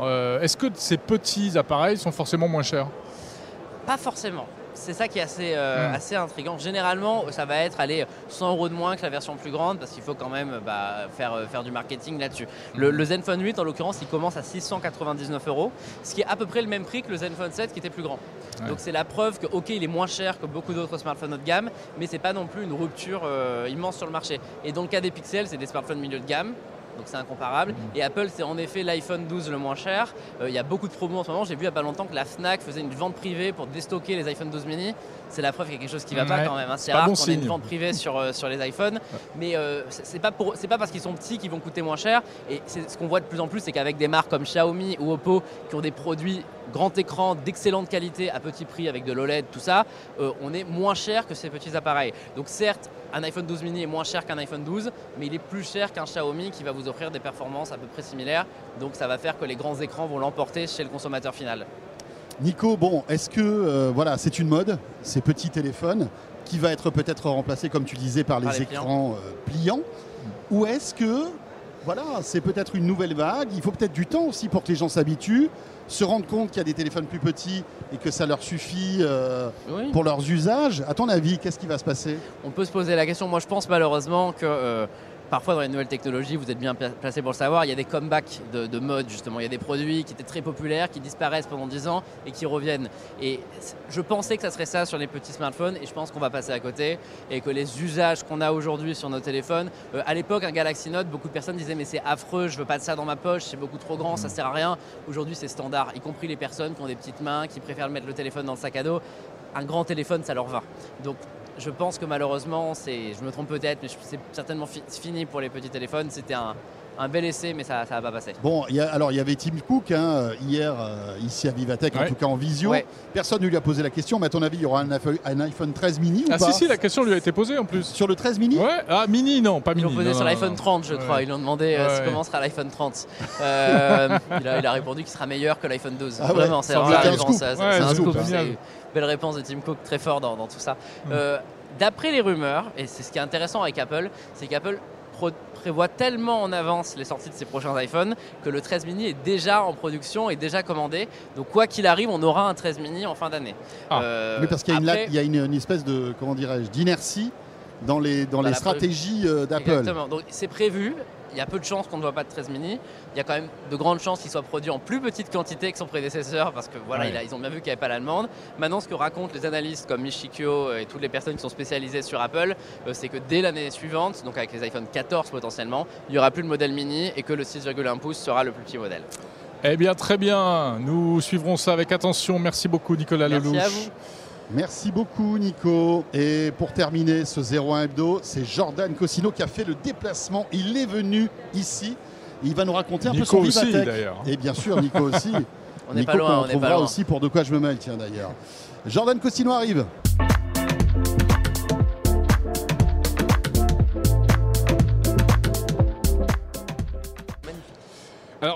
[SPEAKER 2] euh, est-ce que ces petits appareils sont forcément moins chers
[SPEAKER 5] Pas forcément. C'est ça qui est assez, euh,
[SPEAKER 2] Mm.
[SPEAKER 5] assez intriguant. Généralement, ça va être aller 100 euros de moins que la version plus grande parce qu'il faut quand même bah, faire, euh, faire du marketing là-dessus. Le, le Zenfone 8, en l'occurrence, il commence à 699 euros, ce qui est à peu près le même prix que le Zenfone 7 qui était plus grand.
[SPEAKER 2] Ouais.
[SPEAKER 5] Donc c'est la preuve que, ok, il est moins cher que beaucoup d'autres smartphones haut de gamme, mais c'est pas non plus une rupture euh, immense sur le marché. Et dans le cas des Pixels, c'est des smartphones milieu de gamme. Donc c'est incomparable. Et Apple, c'est en effet l'iPhone 12 le moins cher. Euh, Il y a beaucoup de promos en ce moment. J'ai vu il n'y a pas longtemps que la Fnac faisait une vente privée pour déstocker les iPhone 12 mini. C'est la preuve qu'il y a quelque chose qui va pas quand même. hein. C'est rare
[SPEAKER 2] bon
[SPEAKER 5] qu'on ait une vente privée sur, euh, sur les iPhones. Mais euh, c'est pas, pour- pas parce qu'ils sont petits qu'ils vont coûter moins cher. Et ce qu'on voit de plus en plus, c'est qu'avec des marques comme Xiaomi ou Oppo qui ont des produits grand écran d'excellente qualité à petit prix avec de l'OLED, tout ça, euh, on est moins cher que ces petits appareils. Donc certes, un iPhone 12 mini est moins cher qu'un iPhone 12, mais il est plus cher qu'un Xiaomi qui va vous offrir des performances à peu près similaires. Donc ça va faire que les grands écrans vont l'emporter chez le consommateur final.
[SPEAKER 1] Nico, bon, est-ce que euh, voilà, c'est une mode, ces petits téléphones, qui va être peut-être remplacé, comme tu disais, par les,
[SPEAKER 5] Par les
[SPEAKER 1] écrans euh, pliants? Ou est-ce que voilà, c'est peut-être une nouvelle vague Il faut peut-être du temps aussi pour que les gens s'habituent, se rendent compte qu'il y a des téléphones plus petits et que ça leur suffit euh,
[SPEAKER 5] Oui.
[SPEAKER 1] pour leurs usages. À ton avis, qu'est-ce qui va se passer?
[SPEAKER 5] On peut se poser la question. Moi, je pense malheureusement que euh, parfois dans les nouvelles technologies, vous êtes bien pla- placé pour le savoir, il y a des comebacks de, de mode justement. Il y a des produits qui étaient très populaires, qui disparaissent pendant 10 ans et qui reviennent. Et je pensais que ça serait ça sur les petits smartphones et je pense qu'on va passer à côté et que les usages qu'on a aujourd'hui sur nos téléphones, euh, à l'époque, un Galaxy Note, beaucoup de personnes disaient mais c'est affreux, je veux pas de ça dans ma poche, c'est beaucoup trop grand, ça sert à rien. Aujourd'hui, c'est standard, y compris les personnes qui ont des petites mains, qui préfèrent mettre le téléphone dans le sac à dos. Un grand téléphone, ça leur va. Donc je pense que malheureusement, c'est, je me trompe peut-être, mais c'est certainement fi- fini pour les petits téléphones. C'était un, un bel essai, mais ça ne va pas passer.
[SPEAKER 1] Bon, il y a- alors il y avait Tim Cook hein, hier euh, ici à Vivatech, en tout cas en visio.
[SPEAKER 5] Ouais.
[SPEAKER 1] Personne ne lui a posé la question, mais à ton avis, il y aura un iPhone, un iPhone 13 mini ou
[SPEAKER 2] Ah
[SPEAKER 1] pas
[SPEAKER 2] si, si, la question lui a été posée en plus.
[SPEAKER 1] Sur le 13 mini
[SPEAKER 2] Ouais, ah mini, non, pas
[SPEAKER 5] Ils
[SPEAKER 2] mini.
[SPEAKER 5] l'ont posé
[SPEAKER 2] non,
[SPEAKER 5] sur
[SPEAKER 2] non,
[SPEAKER 5] l'iPhone
[SPEAKER 2] non.
[SPEAKER 5] 30, je
[SPEAKER 2] Ouais.
[SPEAKER 5] crois. Ils l'ont demandé euh,
[SPEAKER 2] Ouais,
[SPEAKER 5] ce
[SPEAKER 2] ouais.
[SPEAKER 5] comment sera l'iPhone 30. Euh, il, a, il a répondu qu'il sera meilleur que l'iPhone 12.
[SPEAKER 1] Ah ouais,
[SPEAKER 5] Vraiment, c'est.
[SPEAKER 1] Un
[SPEAKER 5] réponse.
[SPEAKER 1] scoop.
[SPEAKER 5] ça, C'est
[SPEAKER 2] Ouais,
[SPEAKER 5] c'est un scoop. Belle réponse de Tim Cook, très fort dans, dans tout ça. Euh, D'après les rumeurs, et c'est ce qui est intéressant avec Apple, c'est qu'Apple prévoit tellement en avance les sorties de ces prochains iPhones que le 13 mini est déjà en production et déjà commandé. Donc quoi qu'il arrive, on aura un 13 mini en fin d'année.
[SPEAKER 2] Ah.
[SPEAKER 5] Euh,
[SPEAKER 1] Oui, parce qu'il y a, une,
[SPEAKER 5] après-
[SPEAKER 1] il y a une, une espèce de, comment dirais-je, d'inertie dans les, dans
[SPEAKER 5] Dans
[SPEAKER 1] les stratégies euh, d'Apple.
[SPEAKER 5] Exactement. Donc c'est prévu. Il y a peu de chances qu'on ne voit pas de 13 mini. Il y a quand même de grandes chances qu'il soit produit en plus petite quantité que son prédécesseur parce que voilà,
[SPEAKER 2] Ouais.
[SPEAKER 5] il a- ils ont bien vu qu'il n'y avait pas la demande. Maintenant, ce que racontent les analystes comme Michikyo et toutes les personnes qui sont spécialisées sur Apple, euh, c'est que dès l'année suivante, donc avec les iPhone 14 potentiellement, il n'y aura plus le modèle mini et que le 6,1 pouces sera le plus petit modèle.
[SPEAKER 2] Eh bien, très bien. Nous suivrons ça avec attention. Merci beaucoup, Nicolas
[SPEAKER 5] Merci
[SPEAKER 2] Lelouch.
[SPEAKER 5] à vous.
[SPEAKER 1] Merci beaucoup Nico. Et pour terminer ce 01 Hebdo, c'est Jordan Cosino qui a fait le déplacement. Il est venu ici. Il va nous raconter un peu
[SPEAKER 2] Nico
[SPEAKER 1] son
[SPEAKER 2] aussi,
[SPEAKER 1] Vivatech.
[SPEAKER 2] d'ailleurs.
[SPEAKER 1] Et bien sûr, Nico aussi.
[SPEAKER 5] On n'est
[SPEAKER 1] Nico
[SPEAKER 5] pas loin,
[SPEAKER 1] qu'on
[SPEAKER 5] on pas loin.
[SPEAKER 1] aussi pour De quoi je me mêle, tiens d'ailleurs. Jordan Cosino arrive.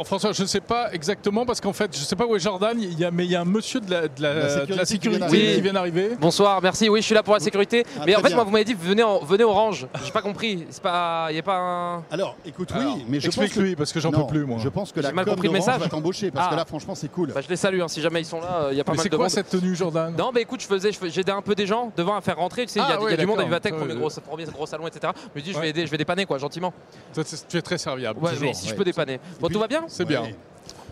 [SPEAKER 2] Alors François, je ne sais pas exactement parce qu'en fait, je ne sais pas où est Jordan, il y a, mais il y a un monsieur de la, de la-
[SPEAKER 1] La sécurité
[SPEAKER 2] de la
[SPEAKER 1] qui vient
[SPEAKER 2] qui
[SPEAKER 6] d'arriver.
[SPEAKER 2] vient d'arriver.
[SPEAKER 6] Bonsoir, merci. Oui, je suis là pour la sécurité.
[SPEAKER 1] Ah,
[SPEAKER 6] mais en fait,
[SPEAKER 1] bien.
[SPEAKER 6] moi, vous m'avez dit venez, en- venez orange. J'ai pas compris. C'est pas, y a pas un.
[SPEAKER 1] Alors, écoute,
[SPEAKER 2] Alors,
[SPEAKER 1] oui, mais je pense que...
[SPEAKER 2] Explique-lui parce que j'en
[SPEAKER 1] Non,
[SPEAKER 2] peux plus moi.
[SPEAKER 1] Je pense que la
[SPEAKER 6] J'ai mal
[SPEAKER 1] com
[SPEAKER 6] compris le
[SPEAKER 1] d'Orange
[SPEAKER 6] message.
[SPEAKER 1] va t'embaucher parce que
[SPEAKER 6] Ah.
[SPEAKER 1] là, franchement, c'est cool.
[SPEAKER 6] Bah, je les salue. hein, si jamais ils sont là, il y a pas
[SPEAKER 2] Mais
[SPEAKER 6] mal
[SPEAKER 2] c'est
[SPEAKER 6] de
[SPEAKER 2] quoi
[SPEAKER 6] monde.
[SPEAKER 2] cette tenue, Jordan?
[SPEAKER 6] Non, bah écoute, je faisais, j'aidais un peu des gens devant à faire rentrer. Tu sais, il y a,
[SPEAKER 2] Ah,
[SPEAKER 6] il y a
[SPEAKER 2] ouais,
[SPEAKER 6] du monde à. Vivatech, premier gros, premier gros salon, etc. Je me dis, je vais aider, je vais dépanner quoi, gentiment.
[SPEAKER 2] Tu es très serviable.
[SPEAKER 6] Mais si je peux dépanner. Bon, tout va bien?
[SPEAKER 2] C'est bien.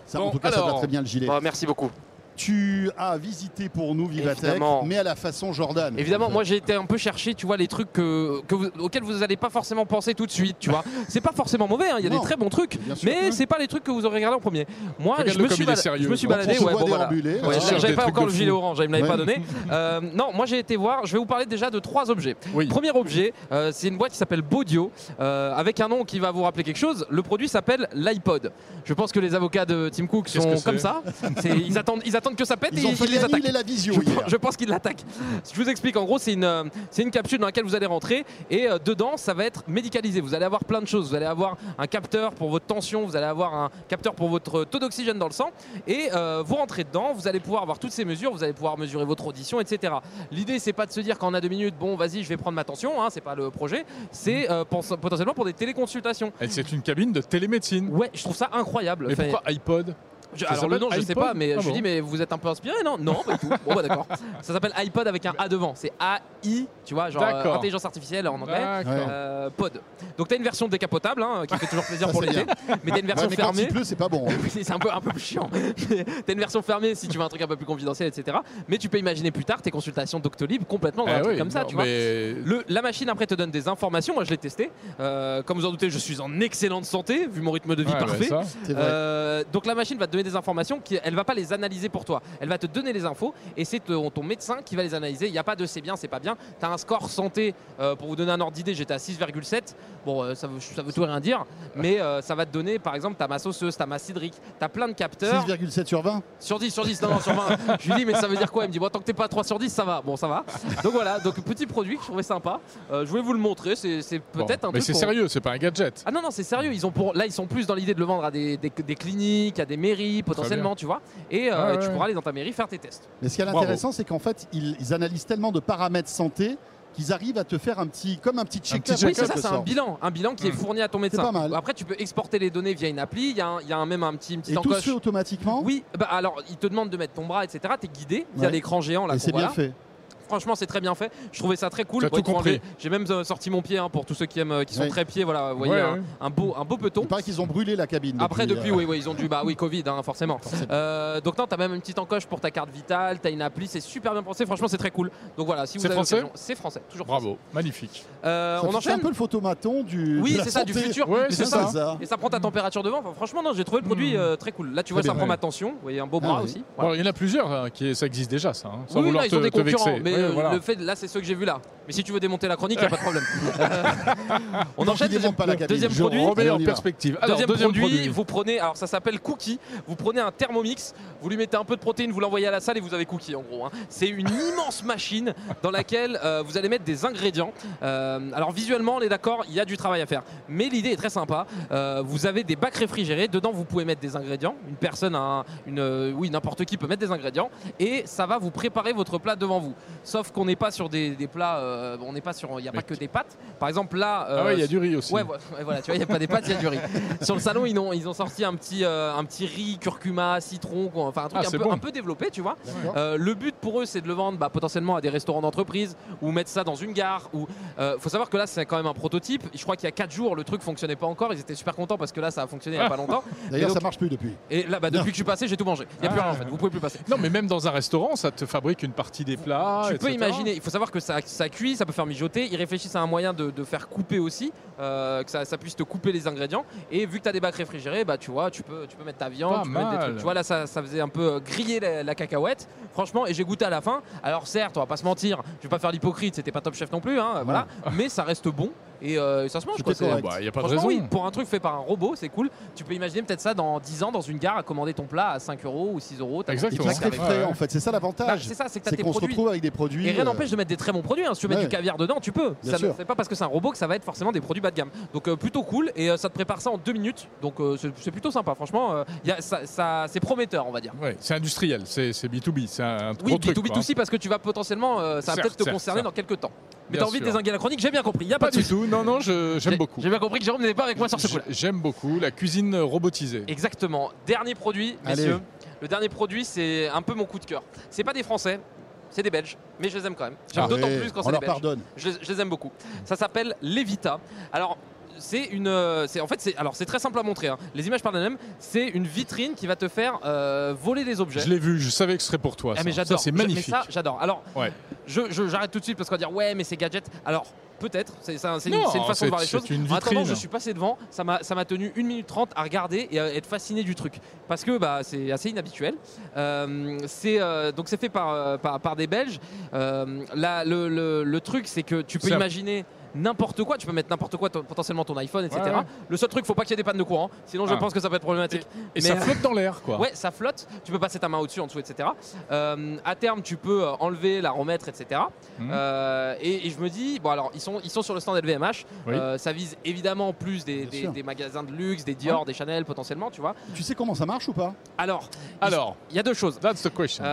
[SPEAKER 1] Ça,
[SPEAKER 2] Bon,
[SPEAKER 1] en tout cas, ça va très bien le gilet.
[SPEAKER 6] Merci beaucoup.
[SPEAKER 1] Tu as visité pour nous Vivatech,
[SPEAKER 6] Évidemment.
[SPEAKER 1] mais à la façon Jordan.
[SPEAKER 6] Évidemment,
[SPEAKER 1] En fait.
[SPEAKER 6] moi j'ai été un peu chercher, tu vois, les trucs que, que vous- auxquels vous n'allez pas forcément penser tout de suite, tu vois. C'est pas forcément mauvais, hein, il y a
[SPEAKER 1] Non.
[SPEAKER 6] des très bons trucs,
[SPEAKER 1] sûr,
[SPEAKER 6] mais
[SPEAKER 1] ouais.
[SPEAKER 6] c'est pas les trucs que vous aurez regardé en premier. Moi, je me, suis
[SPEAKER 2] sérieux.
[SPEAKER 6] je me suis baladé, ouais, bon, voilà. Ouais, J'avais pas encore le gilet orange, il me l'avait pas donné. Euh, non, moi j'ai été voir, je vais vous parler déjà de trois objets.
[SPEAKER 2] Oui.
[SPEAKER 6] Premier objet, euh, c'est une boîte qui s'appelle Bodio, euh, avec un nom qui va vous rappeler quelque chose. Le produit s'appelle l'iPod. Je pense que les avocats de Tim Cook sont comme ça. Ils attendent, attendent que ça pète
[SPEAKER 1] Ils
[SPEAKER 6] et
[SPEAKER 1] ont
[SPEAKER 6] ils,
[SPEAKER 1] fait
[SPEAKER 6] ils les
[SPEAKER 1] la
[SPEAKER 6] attaquent.
[SPEAKER 1] et la visio
[SPEAKER 6] Je,
[SPEAKER 1] hier.
[SPEAKER 6] pense- je pense qu'il l'attaque. Je vous explique. En gros, c'est une, euh, c'est une capsule dans laquelle vous allez rentrer et euh, dedans, ça va être médicalisé. Vous allez avoir plein de choses. Vous allez avoir un capteur pour votre tension, vous allez avoir un capteur pour votre taux d'oxygène dans le sang et euh, vous rentrez dedans. Vous allez pouvoir avoir toutes ces mesures. Vous allez pouvoir mesurer votre audition, etc. L'idée, c'est pas de se dire qu'en a deux minutes, bon, vas-y, je vais prendre ma tension. Hein, c'est pas le projet. C'est euh, potentiellement pour des téléconsultations.
[SPEAKER 2] Elle, C'est une cabine de télémédecine.
[SPEAKER 6] Ouais, je trouve ça incroyable.
[SPEAKER 2] Mais
[SPEAKER 6] Enfin,
[SPEAKER 2] pourquoi iPod?
[SPEAKER 6] Je- alors le
[SPEAKER 2] s'appelle
[SPEAKER 6] nom, je sais
[SPEAKER 2] iPod
[SPEAKER 6] pas, mais
[SPEAKER 2] Ah
[SPEAKER 6] je lui
[SPEAKER 2] bon
[SPEAKER 6] dis, mais vous êtes un peu inspiré, non? Non, pas du tout. Bon, bah d'accord. Ça s'appelle iPod avec un A devant. C'est AI, tu vois, genre euh,
[SPEAKER 2] D'accord.
[SPEAKER 6] intelligence artificielle en anglais.
[SPEAKER 2] D'accord.
[SPEAKER 6] Euh, pod. Donc t'as une version décapotable hein, qui fait toujours plaisir
[SPEAKER 1] Ça,
[SPEAKER 6] pour
[SPEAKER 1] c'est
[SPEAKER 6] l'été, mais t'as une version
[SPEAKER 1] mais quand
[SPEAKER 6] fermée.
[SPEAKER 1] il pleut, c'est pas bon.
[SPEAKER 6] Oui, c'est un peu, un peu plus chiant. T'as une version fermée si tu veux un truc un peu plus confidentiel, etc. Mais tu peux imaginer plus tard tes consultations Doctolib complètement dans
[SPEAKER 2] Eh
[SPEAKER 6] un truc
[SPEAKER 2] oui,
[SPEAKER 6] comme ça,
[SPEAKER 2] non,
[SPEAKER 6] tu vois.
[SPEAKER 2] mais
[SPEAKER 6] Le- la machine après te donne des informations. Moi je l'ai testé. Euh, comme vous en doutez, je suis en excellente santé vu mon rythme de vie
[SPEAKER 2] Ouais,
[SPEAKER 6] parfait.
[SPEAKER 2] ça.
[SPEAKER 1] C'est vrai.
[SPEAKER 6] Euh, donc la machine va te donner des informations, qui, elle va pas les analyser pour toi. Elle va te donner les infos et c'est ton, ton médecin qui va les analyser. Il n'y a pas de c'est bien, c'est pas bien. Tu as un score santé, euh, pour vous donner un ordre d'idée, j'étais à 6,7. Bon, euh, ça, veut, ça veut tout rien dire, mais euh, ça va te donner, par exemple, ta masse osseuse, ta masse hydrique, tu as plein de capteurs.
[SPEAKER 1] 6,7 sur 20
[SPEAKER 6] Sur 10, sur 10, non, non, sur 20. je lui dis, mais ça veut dire quoi? Il me dit, bon, tant que t'es pas à 3 sur 10, ça va. Bon, ça va. Donc voilà, donc petit produit que je trouvais sympa. Euh, je voulais vous le montrer, c'est
[SPEAKER 2] Bon,
[SPEAKER 6] peut-être un
[SPEAKER 2] Mais c'est sérieux, c'est pas un gadget.
[SPEAKER 6] ah non, non, c'est sérieux. Ils ont pour... Là, ils sont plus dans l'idée de le vendre à des, des- des cliniques, à des mairies, potentiellement, tu vois. Et euh,
[SPEAKER 2] Ouais, ouais,
[SPEAKER 6] tu pourras aller dans ta mairie faire tes tests.
[SPEAKER 1] Mais ce qui est
[SPEAKER 2] Bravo.
[SPEAKER 1] intéressant, c'est qu'en fait, ils, ils analysent tellement de paramètres santé qu'ils arrivent à te faire un petit, comme un petit check-up. en
[SPEAKER 6] Oui, c'est ça, c'est un bilan. Un bilan qui est
[SPEAKER 2] Mm.
[SPEAKER 6] fourni à ton médecin.
[SPEAKER 1] pas mal.
[SPEAKER 6] Après, tu peux exporter les données via une appli. Il y a, un- il y a un- même un petit, une petite
[SPEAKER 1] Et tout se fait automatiquement.
[SPEAKER 6] Oui, bah alors il te demande de mettre ton bras, etc. Tu es guidé via
[SPEAKER 1] Ouais.
[SPEAKER 6] l'écran géant là.
[SPEAKER 1] Et c'est bien
[SPEAKER 6] là.
[SPEAKER 1] fait.
[SPEAKER 6] Franchement, c'est très bien fait. Je trouvais ça très cool. J'ai même euh, sorti mon pied hein, pour tous ceux qui aiment, euh, qui sont
[SPEAKER 1] Ouais.
[SPEAKER 6] très pieds. Voilà, vous voyez
[SPEAKER 2] Ouais,
[SPEAKER 6] un,
[SPEAKER 2] ouais.
[SPEAKER 6] un beau, un beau peton.
[SPEAKER 1] Paraît qu'ils ont brûlé la cabine.
[SPEAKER 6] Après, depuis,
[SPEAKER 1] euh,
[SPEAKER 6] oui, oui, ils ont dû. Bah oui, Covid, hein, forcément. Euh, donc, non, t'as même une petite encoche pour ta carte vitale, t'as une appli, c'est super bien pensé. Franchement, c'est très cool. Donc voilà, si vous
[SPEAKER 2] C'est
[SPEAKER 6] avez
[SPEAKER 2] français
[SPEAKER 6] c'est français, toujours français.
[SPEAKER 2] Bravo, magnifique.
[SPEAKER 6] On enchaîne.
[SPEAKER 1] un peu le photomaton du.
[SPEAKER 6] Oui, c'est ça, du futur.
[SPEAKER 2] C'est ça.
[SPEAKER 6] Et ça prend ta température devant. Franchement, non, j'ai trouvé le produit euh, très cool. Là, tu vois, ça prend ma tension. Vous voyez, un beau
[SPEAKER 1] Ah
[SPEAKER 6] bras
[SPEAKER 1] oui.
[SPEAKER 6] aussi.
[SPEAKER 2] Il y en a plusieurs, hein, qui, ça existe déjà, ça. sans vouloir
[SPEAKER 6] là, ils ont
[SPEAKER 2] te, vexer. Voilà.
[SPEAKER 6] le fait, là, c'est ceux que j'ai vus là. Mais si tu veux démonter la chronique, il n'y a pas de problème. Euh, on enchaîne.
[SPEAKER 1] démonte pas la
[SPEAKER 6] deuxième
[SPEAKER 1] Je
[SPEAKER 6] produit.
[SPEAKER 1] remets
[SPEAKER 2] en perspective. Alors,
[SPEAKER 6] deuxième,
[SPEAKER 2] deuxième,
[SPEAKER 6] produit,
[SPEAKER 2] produit.
[SPEAKER 6] vous prenez, alors ça s'appelle Cookie. Vous prenez un Thermomix, vous lui mettez un peu de protéines, vous l'envoyez à la salle et vous avez Cookie en gros. hein. C'est une immense machine dans laquelle euh, vous allez mettre des ingrédients. Euh, alors visuellement, on est d'accord, il y a du travail à faire. Mais l'idée est très sympa. Euh, vous avez des bacs réfrigérés. Dedans, vous pouvez mettre des ingrédients. Une personne, un- une, euh, oui, n'importe qui peut mettre des ingrédients et ça va vous préparer votre plat devant vous. Sauf qu'on n'est pas sur des, des plats euh, on n'est pas sur, il n'y a pas que des pâtes. Par exemple là, euh,
[SPEAKER 2] Ah ouais, il y a du riz aussi.
[SPEAKER 6] Ouais, vo- ouais, voilà, tu vois, il n'y a pas des pâtes, il y a du riz. Sur le salon, ils ont, ils ont sorti un petit, euh, un petit riz, curcuma, citron, quoi. enfin un truc
[SPEAKER 2] Ah,
[SPEAKER 6] un, peu,
[SPEAKER 2] bon.
[SPEAKER 6] un peu développé, tu vois. Euh, le but pour eux, c'est de le vendre bah, potentiellement à des restaurants d'entreprise ou mettre ça dans une gare. Ou euh, faut savoir que là, c'est quand même un prototype. Je crois qu'il y a 4 jours, le truc fonctionnait pas encore. Ils étaient super contents parce que là, ça a fonctionné il y a pas longtemps.
[SPEAKER 1] D'ailleurs, ça marche plus depuis.
[SPEAKER 6] Et là, bah, depuis que je suis passé, j'ai tout mangé. Il n'y a plus
[SPEAKER 2] Ah.
[SPEAKER 6] rien en fait. Vous pouvez plus passer.
[SPEAKER 2] Non, mais même dans un restaurant, ça te fabrique une partie des plats.
[SPEAKER 6] Tu peux
[SPEAKER 2] etc.
[SPEAKER 6] imaginer, il faut savoir que ça, ça cuit, ça peut faire mijoter. Ils réfléchissent à un moyen de, de faire couper aussi, euh, que ça, ça puisse te couper les ingrédients. Et vu que tu as des bacs réfrigérés, bah, tu vois, tu peux, tu peux mettre ta viande,
[SPEAKER 2] Pas
[SPEAKER 6] tu peux mettre des trucs. Tu vois, là, ça, ça faisait un peu euh, griller la, la cacahuète. Franchement, et j'ai goûté à la fin. Alors, certes, on va pas se mentir, je vais pas faire l'hypocrite, c'était pas top chef non plus, hein, voilà. Mais ça reste bon et euh, ça se mange.
[SPEAKER 2] Bah, il n'y a pas de
[SPEAKER 6] Franchement,
[SPEAKER 2] raison.
[SPEAKER 6] oui, pour un truc fait par un robot, c'est cool. Tu peux imaginer peut-être ça dans 10 ans dans une gare à commander ton plat à 5 euros ou 6 euros.
[SPEAKER 2] Exactement.
[SPEAKER 1] frais
[SPEAKER 2] Ouais,
[SPEAKER 1] en fait, c'est ça
[SPEAKER 6] Bah,
[SPEAKER 1] l'avantage.
[SPEAKER 6] c'est ça, c'est que
[SPEAKER 1] qu'on se retrouve avec des produits.
[SPEAKER 6] Et rien
[SPEAKER 1] euh,
[SPEAKER 6] n'empêche de mettre des très bons produits. hein. Si tu veux mettre
[SPEAKER 1] Ouais.
[SPEAKER 6] du caviar dedans, tu peux.
[SPEAKER 1] Bien
[SPEAKER 6] ça
[SPEAKER 1] sûr.
[SPEAKER 6] ne fait pas parce que c'est un robot que ça va être forcément des produits bas de gamme. Donc euh, plutôt cool et euh, ça te prépare ça en deux minutes. Donc euh, c'est plutôt sympa. Franchement, euh, y a- ça, ça- c'est prometteur, on va dire.
[SPEAKER 2] Ouais, c'est industriel, c'est c'est B2B, c'est un
[SPEAKER 6] Oui,
[SPEAKER 2] gros truc.
[SPEAKER 6] B2B
[SPEAKER 2] quoi.
[SPEAKER 6] aussi parce que tu vas potentiellement, ça va peut-être te concerner dans quelques temps. Mais t'as envie de désinguer la chronique, j'ai bien compris. Y a pas, de
[SPEAKER 2] non, non, je- j'aime
[SPEAKER 6] J'ai-
[SPEAKER 2] beaucoup.
[SPEAKER 6] J'ai bien compris que Jérôme n'était pas avec moi sur ce coup-là.
[SPEAKER 2] J'aime beaucoup la cuisine robotisée.
[SPEAKER 6] Exactement. Dernier produit,
[SPEAKER 1] Allez.
[SPEAKER 6] messieurs. Le dernier produit, c'est un peu mon coup de cœur. C'est pas des Français, c'est des Belges, mais je les aime quand même. J'aime
[SPEAKER 1] ah,
[SPEAKER 6] d'autant plus quand c'est des
[SPEAKER 1] leur
[SPEAKER 6] Belges.
[SPEAKER 1] pardonne.
[SPEAKER 6] Je, les- je les aime beaucoup. Ça s'appelle Levita. Alors. C'est une, euh, c'est en fait, c'est alors c'est très simple à montrer. hein. Les images parlent d'elles-mêmes. C'est une vitrine qui va te faire euh, voler des objets.
[SPEAKER 2] Je l'ai vu, je savais que ce serait pour toi.
[SPEAKER 6] Ah,
[SPEAKER 2] ça.
[SPEAKER 6] mais j'adore.
[SPEAKER 2] c'est magnifique.
[SPEAKER 6] ça, j'adore. Alors,
[SPEAKER 2] Ouais.
[SPEAKER 6] je, je- j'arrête tout de suite parce qu'on va dire ouais, mais c'est gadget. Alors, peut-être. C'est, c'est un- c'est une, façon de voir les choses.
[SPEAKER 2] une
[SPEAKER 6] En attendant,
[SPEAKER 2] vitrine.
[SPEAKER 6] je suis passé devant. Ça m'a, tenu 1 minute 30 à regarder et à être fasciné du truc. Parce que bah, c'est assez inhabituel. Euh, c'est, euh, donc, c'est fait par, euh, par, par des Belges. Euh, là, le, le- le truc, c'est que tu peux
[SPEAKER 2] un-
[SPEAKER 6] imaginer n'importe quoi. Tu peux mettre n'importe quoi, ton- potentiellement ton iPhone, etc.
[SPEAKER 2] Ouais, ouais.
[SPEAKER 6] Le seul truc, faut pas qu'il y ait des pannes de courant. Sinon, je
[SPEAKER 2] Ah.
[SPEAKER 6] pense que ça peut être problématique.
[SPEAKER 2] Et
[SPEAKER 6] Mais,
[SPEAKER 2] ça flotte dans l'air, quoi.
[SPEAKER 6] Ouais, ça flotte. Tu peux passer ta main au-dessus, en dessous, etc. Euh, à terme, tu peux euh, enlever, la remettre, etc.
[SPEAKER 2] Mhm.
[SPEAKER 6] Euh, et, et je me dis, bon, alors, ils sont, ils sont sur le stand LVMH.
[SPEAKER 2] Oui.
[SPEAKER 6] Euh, ça vise évidemment plus des, magasins de luxe, des Dior, des Chanel, potentiellement, tu vois.
[SPEAKER 1] Tu sais comment ça marche ou pas?
[SPEAKER 6] Alors,
[SPEAKER 2] Alors,
[SPEAKER 6] il y a deux choses.
[SPEAKER 2] that's the question.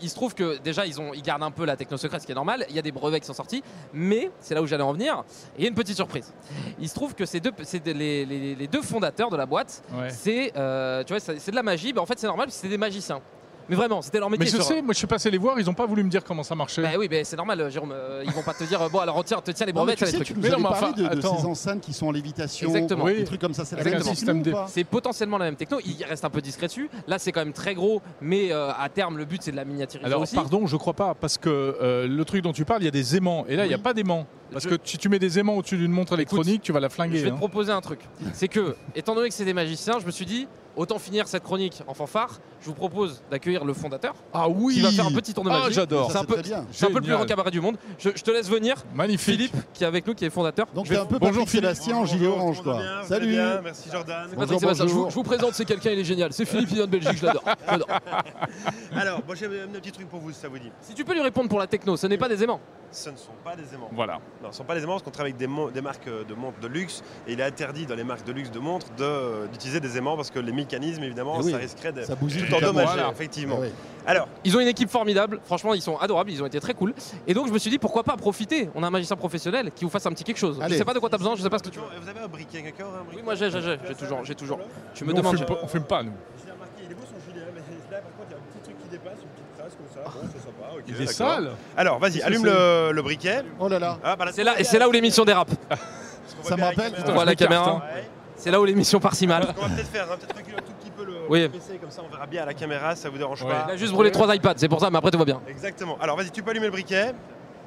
[SPEAKER 6] Il se trouve que déjà ils, ont, ils gardent un peu la techno secrète, ce qui est normal. Il y a des brevets qui sont sortis, mais c'est là où j'allais en venir. Et il y a une petite surprise. Il se trouve que ces deux, c'est de- les, les- les deux fondateurs de la boîte,
[SPEAKER 2] Ouais.
[SPEAKER 6] c'est euh, tu vois, c'est de la magie. Bah, en fait, c'est normal, c'est des magiciens. Mais vraiment, c'était leur métier.
[SPEAKER 2] Mais je
[SPEAKER 6] sur-
[SPEAKER 2] sais, moi je suis passé les voir, ils n'ont pas voulu me dire comment ça marchait.
[SPEAKER 6] Bah oui, mais c'est normal, Jérôme. euh, ils vont pas te dire, euh, bon, alors tiens, te tiens les tiens les
[SPEAKER 1] sais,
[SPEAKER 6] trucs.
[SPEAKER 1] tu nous
[SPEAKER 2] Mais non, mais
[SPEAKER 1] parlé
[SPEAKER 2] enfin,
[SPEAKER 1] de, de ces enceintes qui sont en lévitation,
[SPEAKER 6] Exactement.
[SPEAKER 2] Oui.
[SPEAKER 1] des trucs comme ça. C'est la même
[SPEAKER 2] système
[SPEAKER 6] C'est potentiellement la même techno. Il reste un peu discret dessus. Là, c'est quand même très gros, mais euh, à terme, le but c'est de la miniaturiser
[SPEAKER 2] Alors,
[SPEAKER 6] aussi.
[SPEAKER 2] pardon, je crois pas, parce que euh, le truc dont tu parles, il y a des aimants, et là, il n'y a pas d'aimants. Parce
[SPEAKER 6] Je-
[SPEAKER 2] que si tu mets des aimants au-dessus d'une montre électronique, tu vas la
[SPEAKER 6] Je
[SPEAKER 2] flinguer.
[SPEAKER 6] vais te
[SPEAKER 2] hein.
[SPEAKER 6] proposer un truc. C'est que, étant donné que c'est des magiciens, je me suis dit, autant finir cette chronique en fanfare. Je vous propose d'accueillir le fondateur
[SPEAKER 2] Ah oui
[SPEAKER 6] qui va faire un petit tour de
[SPEAKER 2] Ah,
[SPEAKER 6] magie.
[SPEAKER 2] j'adore.
[SPEAKER 6] C'est un peu,
[SPEAKER 1] très bien.
[SPEAKER 6] c'est un peu le plus grand cabaret du monde. Je, je te laisse venir.
[SPEAKER 2] Magnifique.
[SPEAKER 6] Philippe, qui est avec nous, qui est fondateur.
[SPEAKER 1] Donc
[SPEAKER 6] Je vais-
[SPEAKER 1] un peu
[SPEAKER 2] Bonjour,
[SPEAKER 1] Patrick
[SPEAKER 2] Philippe.
[SPEAKER 1] Sébastien en gilet orange quoi.
[SPEAKER 7] bien,
[SPEAKER 1] Salut.
[SPEAKER 7] bien, Merci Jordan.
[SPEAKER 1] Bonjour,
[SPEAKER 6] Patrick Sébastien, je, vous,
[SPEAKER 1] bonjour.
[SPEAKER 6] je vous présente, c'est quelqu'un, il est génial. C'est Philippe, il vient de Belgique, je l'adore. J'adore.
[SPEAKER 7] Alors, moi j'ai un petit truc pour vous, si ça vous dit.
[SPEAKER 6] Si tu peux lui répondre pour la techno, ce n'est pas des aimants.
[SPEAKER 7] Ce ne sont pas des aimants.
[SPEAKER 2] Voilà.
[SPEAKER 7] Non, ce ne sont pas des aimants parce qu'on travaille avec des, des marques de montres de luxe et il est interdit dans les marques de luxe de montres de- d'utiliser des aimants parce que les évidemment,
[SPEAKER 1] oui,
[SPEAKER 7] ça risquerait de
[SPEAKER 1] Ça
[SPEAKER 7] tout
[SPEAKER 1] le
[SPEAKER 7] endommager, effectivement.
[SPEAKER 1] Ah.
[SPEAKER 7] Alors,
[SPEAKER 6] Ils ont une équipe formidable, franchement ils sont adorables, ils ont été très cool. Et donc je me suis dit pourquoi pas profiter, on a un magicien professionnel qui vous fasse un petit quelque chose. Je sais pas de quoi tu as besoin, je sais pas ce que tu veux.
[SPEAKER 7] vous avez un briquet, briquet
[SPEAKER 6] Oui moi j'ai, j'ai, j'ai, j'ai toujours, j'ai toujours. Tu me demandes.
[SPEAKER 2] fume pas- on fume pas, nous.
[SPEAKER 7] J'ai remarqué, il est beau son gilet, mais là par contre il y a un petit truc qui dépasse, une petite trace comme ça. Bon, c'est sympa, ok.
[SPEAKER 2] Il est
[SPEAKER 7] d'accord.
[SPEAKER 2] sale.
[SPEAKER 7] Alors, vas-y, allume le, le briquet.
[SPEAKER 1] Oh là là.
[SPEAKER 7] Ah, bah,
[SPEAKER 6] C'est là, et c'est là où l'émission dérape.
[SPEAKER 1] Ça me rappelle-
[SPEAKER 6] On voit la caméra.
[SPEAKER 7] Ouais.
[SPEAKER 6] C'est là où l'émission part si mal.
[SPEAKER 7] On va peut-être faire, peut-être reculer un tout petit peu le,
[SPEAKER 6] Oui.
[SPEAKER 7] PC, comme ça on verra bien à la caméra, ça vous dérange
[SPEAKER 2] Ouais.
[SPEAKER 7] pas.
[SPEAKER 6] Il a juste brûlé trois iPads, c'est pour ça, mais après tout va bien.
[SPEAKER 7] Exactement. Alors vas-y, tu peux allumer le briquet.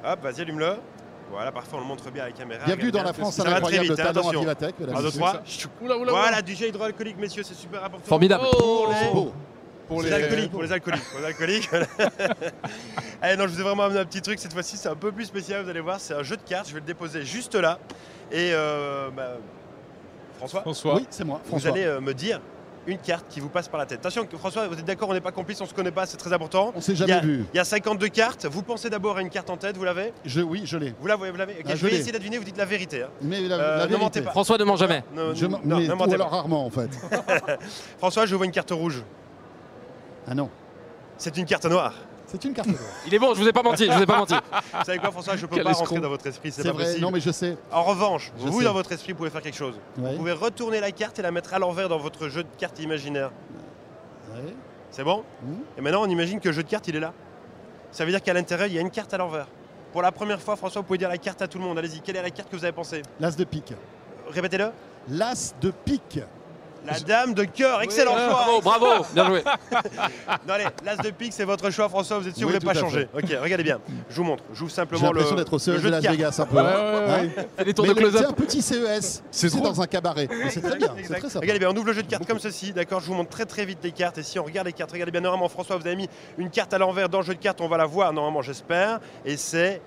[SPEAKER 7] Hop, vas-y, allume-le. Voilà, parfait, on le montre bien à la caméra.
[SPEAKER 1] Bienvenue dans la France,
[SPEAKER 7] ça
[SPEAKER 1] un
[SPEAKER 7] va très
[SPEAKER 1] incroyable
[SPEAKER 7] vite, hein,
[SPEAKER 1] talent à
[SPEAKER 7] attention.
[SPEAKER 1] Vivatech. mesdames
[SPEAKER 7] Un, deux, trois.
[SPEAKER 2] Oula, oula, oula.
[SPEAKER 7] Voilà, du gel hydroalcoolique, messieurs, c'est super important.
[SPEAKER 6] Formidable.
[SPEAKER 7] Pour les,
[SPEAKER 1] C'est beau.
[SPEAKER 2] Pour
[SPEAKER 7] pour les
[SPEAKER 2] les-
[SPEAKER 7] alcooliques, pour les alcooliques, pour les alcooliques. Allez, non, je vous ai vraiment amené un petit truc. Cette fois-ci, c'est un peu plus spécial. Vous allez voir, c'est un jeu de cartes. Je vais le déposer juste là. Et euh, bah, François,
[SPEAKER 2] François.
[SPEAKER 1] Oui, c'est moi,
[SPEAKER 7] vous allez euh, me dire une carte qui vous passe par la tête. Attention, François, vous êtes d'accord, on n'est pas complices, on se connaît pas, c'est très important.
[SPEAKER 1] On s'est
[SPEAKER 7] Il y,
[SPEAKER 1] jamais
[SPEAKER 7] a,
[SPEAKER 1] vu.
[SPEAKER 7] il y a 52 cartes. Vous pensez d'abord à une carte en tête, vous l'avez?
[SPEAKER 1] Je, oui, je l'ai.
[SPEAKER 7] Vous l'avez, vous l'avez?
[SPEAKER 1] Ah,
[SPEAKER 7] Je
[SPEAKER 1] je
[SPEAKER 7] vais essayer d'adviner, vous dites la vérité. hein.
[SPEAKER 1] Mais la,
[SPEAKER 7] Euh,
[SPEAKER 1] la
[SPEAKER 7] ne mentez pas.
[SPEAKER 6] François ne ment jamais.
[SPEAKER 7] Ne-
[SPEAKER 1] Je,
[SPEAKER 7] non,
[SPEAKER 1] mais,
[SPEAKER 7] ne
[SPEAKER 1] ou
[SPEAKER 7] mentez
[SPEAKER 1] alors
[SPEAKER 7] pas.
[SPEAKER 1] rarement en fait.
[SPEAKER 7] François, je vois une carte rouge.
[SPEAKER 1] Ah non.
[SPEAKER 7] C'est une carte noire.
[SPEAKER 1] C'est une carte d'or.
[SPEAKER 6] Il est bon, je vous ai pas menti, je vous ai pas menti.
[SPEAKER 7] Vous savez quoi, François Je peux
[SPEAKER 2] Quel
[SPEAKER 7] pas
[SPEAKER 2] escroc.
[SPEAKER 7] rentrer dans votre esprit, c'est pas
[SPEAKER 1] vrai,
[SPEAKER 7] possible.
[SPEAKER 1] non mais je sais.
[SPEAKER 7] En revanche,
[SPEAKER 1] Je
[SPEAKER 7] vous,
[SPEAKER 1] sais.
[SPEAKER 7] dans votre esprit, pouvez faire quelque chose.
[SPEAKER 1] Ouais.
[SPEAKER 7] Vous pouvez retourner la carte et la mettre à l'envers dans votre jeu de cartes imaginaire.
[SPEAKER 1] Ouais.
[SPEAKER 7] C'est bon
[SPEAKER 1] Mhm.
[SPEAKER 7] Et maintenant, on imagine que le jeu de cartes, il est là. Ça veut dire qu'à l'intérieur, il y a une carte à l'envers. Pour la première fois, François, vous pouvez dire la carte à tout le monde. Allez-y, quelle est la carte que vous avez pensée?
[SPEAKER 1] L'as de pique.
[SPEAKER 7] Répétez-le.
[SPEAKER 1] L'as de pique.
[SPEAKER 7] La dame de cœur, excellent
[SPEAKER 6] Ah,
[SPEAKER 7] choix.
[SPEAKER 6] bravo, bravo, bien joué.
[SPEAKER 7] Non, allez, l'as de pique, c'est votre choix, François. Vous êtes sûr,
[SPEAKER 1] Oui,
[SPEAKER 7] vous
[SPEAKER 1] tout
[SPEAKER 7] voulez pas changer. Ok, regardez bien. Je vous montre. Je vous
[SPEAKER 1] J'ai
[SPEAKER 7] simplement le,
[SPEAKER 1] l'impression d'être au CES de Las. Vegas un peu.
[SPEAKER 2] Ouais,
[SPEAKER 1] hein.
[SPEAKER 2] ouais, ouais.
[SPEAKER 1] Hein
[SPEAKER 6] C'est des tours
[SPEAKER 1] Mais
[SPEAKER 6] de
[SPEAKER 1] le- c'est
[SPEAKER 6] close-up.
[SPEAKER 1] un petit CES.
[SPEAKER 2] C'est
[SPEAKER 1] dans un cabaret. C'est très bien. C'est très sympa.
[SPEAKER 7] Regardez bien, on ouvre le jeu de cartes comme ceci, d'accord Je vous montre très très vite les cartes. Et si on regarde les cartes, regardez bien, normalement, François, vous avez mis une carte à l'envers dans le jeu de cartes, on va la voir, normalement, j'espère. Et c'est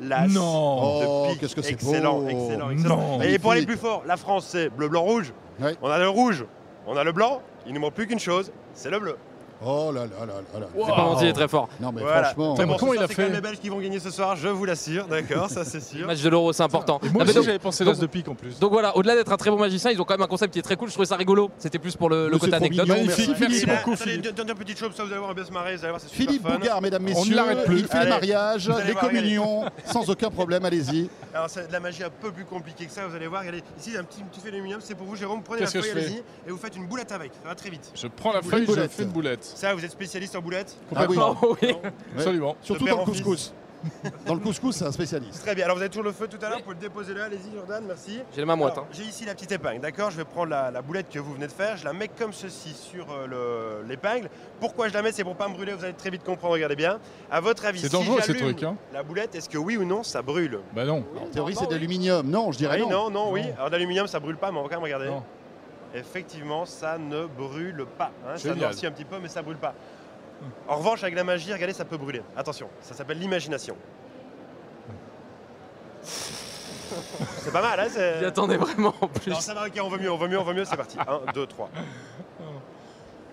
[SPEAKER 7] l'as
[SPEAKER 2] Non.
[SPEAKER 7] de
[SPEAKER 1] Oh,
[SPEAKER 7] pique.
[SPEAKER 1] qu'est-ce que c'est
[SPEAKER 7] Excellent,
[SPEAKER 1] beau.
[SPEAKER 7] excellent, excellent.
[SPEAKER 2] Non.
[SPEAKER 7] Et pour aller plus fort, la France, c'est bleu, blanc, rouge.
[SPEAKER 1] Ouais.
[SPEAKER 7] On a le rouge, on a le blanc. Il ne manque plus qu'une chose, c'est le bleu.
[SPEAKER 1] Oh là là là là là.
[SPEAKER 6] C'est pas menti, il est très fort.
[SPEAKER 1] Non mais
[SPEAKER 7] Voilà.
[SPEAKER 1] franchement.
[SPEAKER 7] Mais bon,
[SPEAKER 2] comment
[SPEAKER 7] ce
[SPEAKER 2] il
[SPEAKER 7] soir,
[SPEAKER 2] a
[SPEAKER 7] c'est
[SPEAKER 2] fait
[SPEAKER 7] quand même les Belges qui vont gagner ce soir, je vous l'assure, d'accord, ça c'est
[SPEAKER 6] Le
[SPEAKER 7] sûr.
[SPEAKER 6] match de l'euro, c'est important.
[SPEAKER 2] Et moi
[SPEAKER 6] Non, mais
[SPEAKER 2] aussi,
[SPEAKER 6] donc,
[SPEAKER 2] j'avais pensé l'as de pique en plus.
[SPEAKER 6] donc voilà, au-delà d'être un très bon magicien, ils ont quand même un concept qui est très cool. Je trouvais ça rigolo. C'était plus pour le, le côté
[SPEAKER 1] c'est
[SPEAKER 6] anecdote.
[SPEAKER 2] Magnifique,
[SPEAKER 1] merci,
[SPEAKER 2] merci
[SPEAKER 1] Philippe.
[SPEAKER 7] là,
[SPEAKER 2] beaucoup, Philippe.
[SPEAKER 7] donne un petit chose, ça vous allez voir, on va bien se marrer, vous allez voir, c'est super
[SPEAKER 1] Philippe
[SPEAKER 7] fun.
[SPEAKER 1] Bougard, mesdames,
[SPEAKER 2] On
[SPEAKER 1] messieurs,
[SPEAKER 2] l'arrête plus.
[SPEAKER 1] il fait
[SPEAKER 7] Allez.
[SPEAKER 1] les mariages, les communions, sans aucun problème, allez-y.
[SPEAKER 7] Alors c'est de la magie un peu plus compliquée que ça, vous allez voir. Regardez, ici il y a un petit, petit fait d'aluminium, c'est pour vous Jérôme, prenez la feuille, allez-y, et vous faites une boulette avec, ça va très vite.
[SPEAKER 2] Je prends la feuille, je fais une boulette.
[SPEAKER 7] Ça, vous êtes spécialiste en boulette
[SPEAKER 1] Ah oui,
[SPEAKER 6] Oh, oui.
[SPEAKER 2] Absolument.
[SPEAKER 1] surtout dans le couscous. Dans le couscous, c'est un spécialiste.
[SPEAKER 7] Très bien, alors vous avez toujours le feu tout à l'heure, vous pouvez le déposer là, allez-y Jordan, merci.
[SPEAKER 6] J'ai les mains moites. Hein.
[SPEAKER 7] J'ai ici la petite épingle, d'accord? Je vais prendre la, la boulette que vous venez de faire, je la mets comme ceci sur euh, le- l'épingle. Pourquoi je la mets? C'est pour pas me brûler, vous allez très vite comprendre, regardez bien. À votre avis,
[SPEAKER 2] C'est
[SPEAKER 7] si
[SPEAKER 2] dangereux, ces trucs, hein.
[SPEAKER 7] la boulette, est-ce que oui ou non ça brûle?
[SPEAKER 2] Bah non.
[SPEAKER 1] En théorie, c'est de l'aluminium. Non, je dirais
[SPEAKER 7] Oui,
[SPEAKER 1] non.
[SPEAKER 7] non, non, oui.
[SPEAKER 2] Non.
[SPEAKER 7] Alors d'aluminium, ça brûle pas, mais on va quand même regarder.
[SPEAKER 2] Non.
[SPEAKER 7] Effectivement, ça ne brûle pas. hein. Ça noircit un petit peu, mais ça brûle pas. En revanche, avec la magie, regardez, ça peut brûler. Attention, ça s'appelle l'imagination. C'est pas mal, hein c'est-
[SPEAKER 6] J'y attendais vraiment en plus.
[SPEAKER 7] Non, ça va, ok, on veut mieux, on veut mieux, on veut mieux, c'est parti. 1, 2, 3.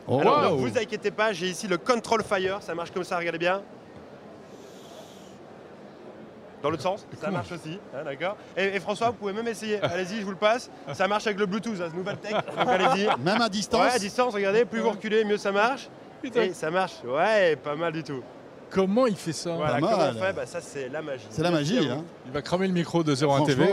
[SPEAKER 1] Oh,
[SPEAKER 7] Alors,
[SPEAKER 2] Wow.
[SPEAKER 7] ne vous inquiétez pas, j'ai ici le Control Fire, ça marche comme ça, regardez bien. Dans l'autre sens, ça marche aussi, hein, d'accord et, et François, vous pouvez même essayer, allez-y, je vous le passe. Ça marche avec le Bluetooth, hein, c'est nouvelle tech, donc allez-y.
[SPEAKER 1] Même à distance.
[SPEAKER 7] Ouais, à distance, regardez, plus vous reculez, mieux ça marche.
[SPEAKER 2] Putain.
[SPEAKER 7] Et ça marche, ouais, pas mal du tout.
[SPEAKER 2] Comment il fait ça
[SPEAKER 7] Voilà, comment on fait bah, Ça, c'est la magie.
[SPEAKER 1] C'est la magie. Hein.
[SPEAKER 2] Il va cramer le micro de 01 TV.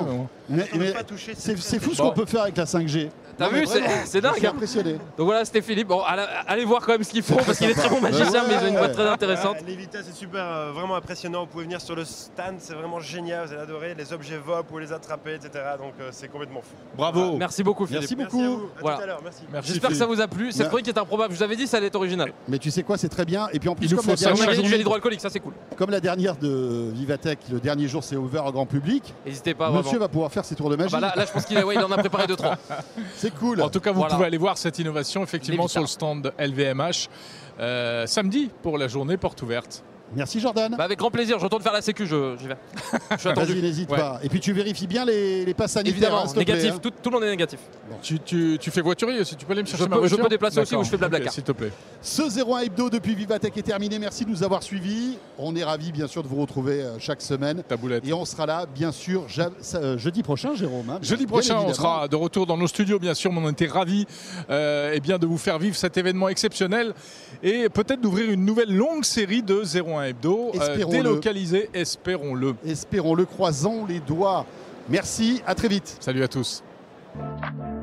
[SPEAKER 2] Mais.
[SPEAKER 1] Mais- C'est fou ce qu'on peut faire avec la 5G.
[SPEAKER 6] T'as vu, c'est c'est
[SPEAKER 1] Je suis
[SPEAKER 6] dingue. hein.
[SPEAKER 1] impressionné.
[SPEAKER 6] Donc voilà, c'était Philippe. Bon, allez, allez voir quand même ce qu'ils font parce qu'il est très bon magicien, mais ils ont une voix très intéressante.
[SPEAKER 7] Ouais, les vitesses, c'est super, euh, vraiment impressionnant. Vous pouvez venir sur le stand, c'est vraiment génial, vous allez adorer. Les objets volent, vous pouvez les attraper, etc. Donc euh, c'est complètement fou.
[SPEAKER 2] Bravo.
[SPEAKER 6] Merci beaucoup, Philippe.
[SPEAKER 1] Merci
[SPEAKER 7] Merci à
[SPEAKER 1] beaucoup.
[SPEAKER 7] vous, à
[SPEAKER 6] Voilà.
[SPEAKER 7] tout à l'heure, merci.
[SPEAKER 2] Merci.
[SPEAKER 6] J'espère que ça vous a plu. Cette chronique est improbable. Je vous avais dit, ça allait être original.
[SPEAKER 1] Mais tu sais quoi, c'est très bien. Et puis en plus,
[SPEAKER 2] Il
[SPEAKER 1] comme la,
[SPEAKER 2] ça
[SPEAKER 6] c'est cool.
[SPEAKER 1] comme la dernière de Vivatech, le dernier jour c'est ouvert au grand public,
[SPEAKER 6] N'hésitez pas.
[SPEAKER 1] monsieur
[SPEAKER 6] vraiment.
[SPEAKER 1] va pouvoir faire ses tours de
[SPEAKER 6] Ah
[SPEAKER 1] magie.
[SPEAKER 6] bah là, là, je pense qu'il a- ouais, il en a préparé deux trois.
[SPEAKER 1] C'est cool.
[SPEAKER 2] En tout cas, vous
[SPEAKER 6] Voilà.
[SPEAKER 2] pouvez aller voir cette innovation effectivement sur le stand LVMH euh, samedi pour la journée porte ouverte.
[SPEAKER 1] Merci Jordan.
[SPEAKER 6] Bah, avec grand plaisir. Je retourne faire la sécu. Je, j'y vais. Je suis
[SPEAKER 1] Vas-y,
[SPEAKER 6] attendu.
[SPEAKER 1] n'hésite
[SPEAKER 2] Ouais.
[SPEAKER 1] pas. Et puis tu vérifies bien les, les passes sanitaires.
[SPEAKER 6] Évidemment,
[SPEAKER 1] hein, plaît,
[SPEAKER 6] négatif.
[SPEAKER 1] hein.
[SPEAKER 6] Tout, tout le monde est négatif.
[SPEAKER 2] Tu, tu- tu fais voiturier aussi, tu peux aller me chercher
[SPEAKER 6] Je
[SPEAKER 2] ma
[SPEAKER 6] peux- je
[SPEAKER 2] voiture
[SPEAKER 6] peux déplacer aussi ou je fais
[SPEAKER 2] D'accord,
[SPEAKER 6] Blablacar.
[SPEAKER 2] ok, S'il te plaît.
[SPEAKER 1] Ce 01 Hebdo depuis Vivatech est terminé. Merci de nous avoir suivis. On est ravis bien sûr de vous retrouver euh, chaque semaine.
[SPEAKER 2] Ta boulette.
[SPEAKER 1] Et on sera là bien sûr euh, jeudi prochain, Jérôme. hein,
[SPEAKER 2] Jeudi prochain, on sera de retour dans nos studios, bien sûr, mais on était ravis euh, eh bien, de vous faire vivre cet événement exceptionnel et peut-être d'ouvrir une nouvelle longue série de 01 Hebdo, euh,
[SPEAKER 1] Espérons-le.
[SPEAKER 2] délocalisée, espérons-le.
[SPEAKER 1] Espérons-le, croisons les doigts. Merci, à très vite.
[SPEAKER 2] Salut à tous.
[SPEAKER 8] Thank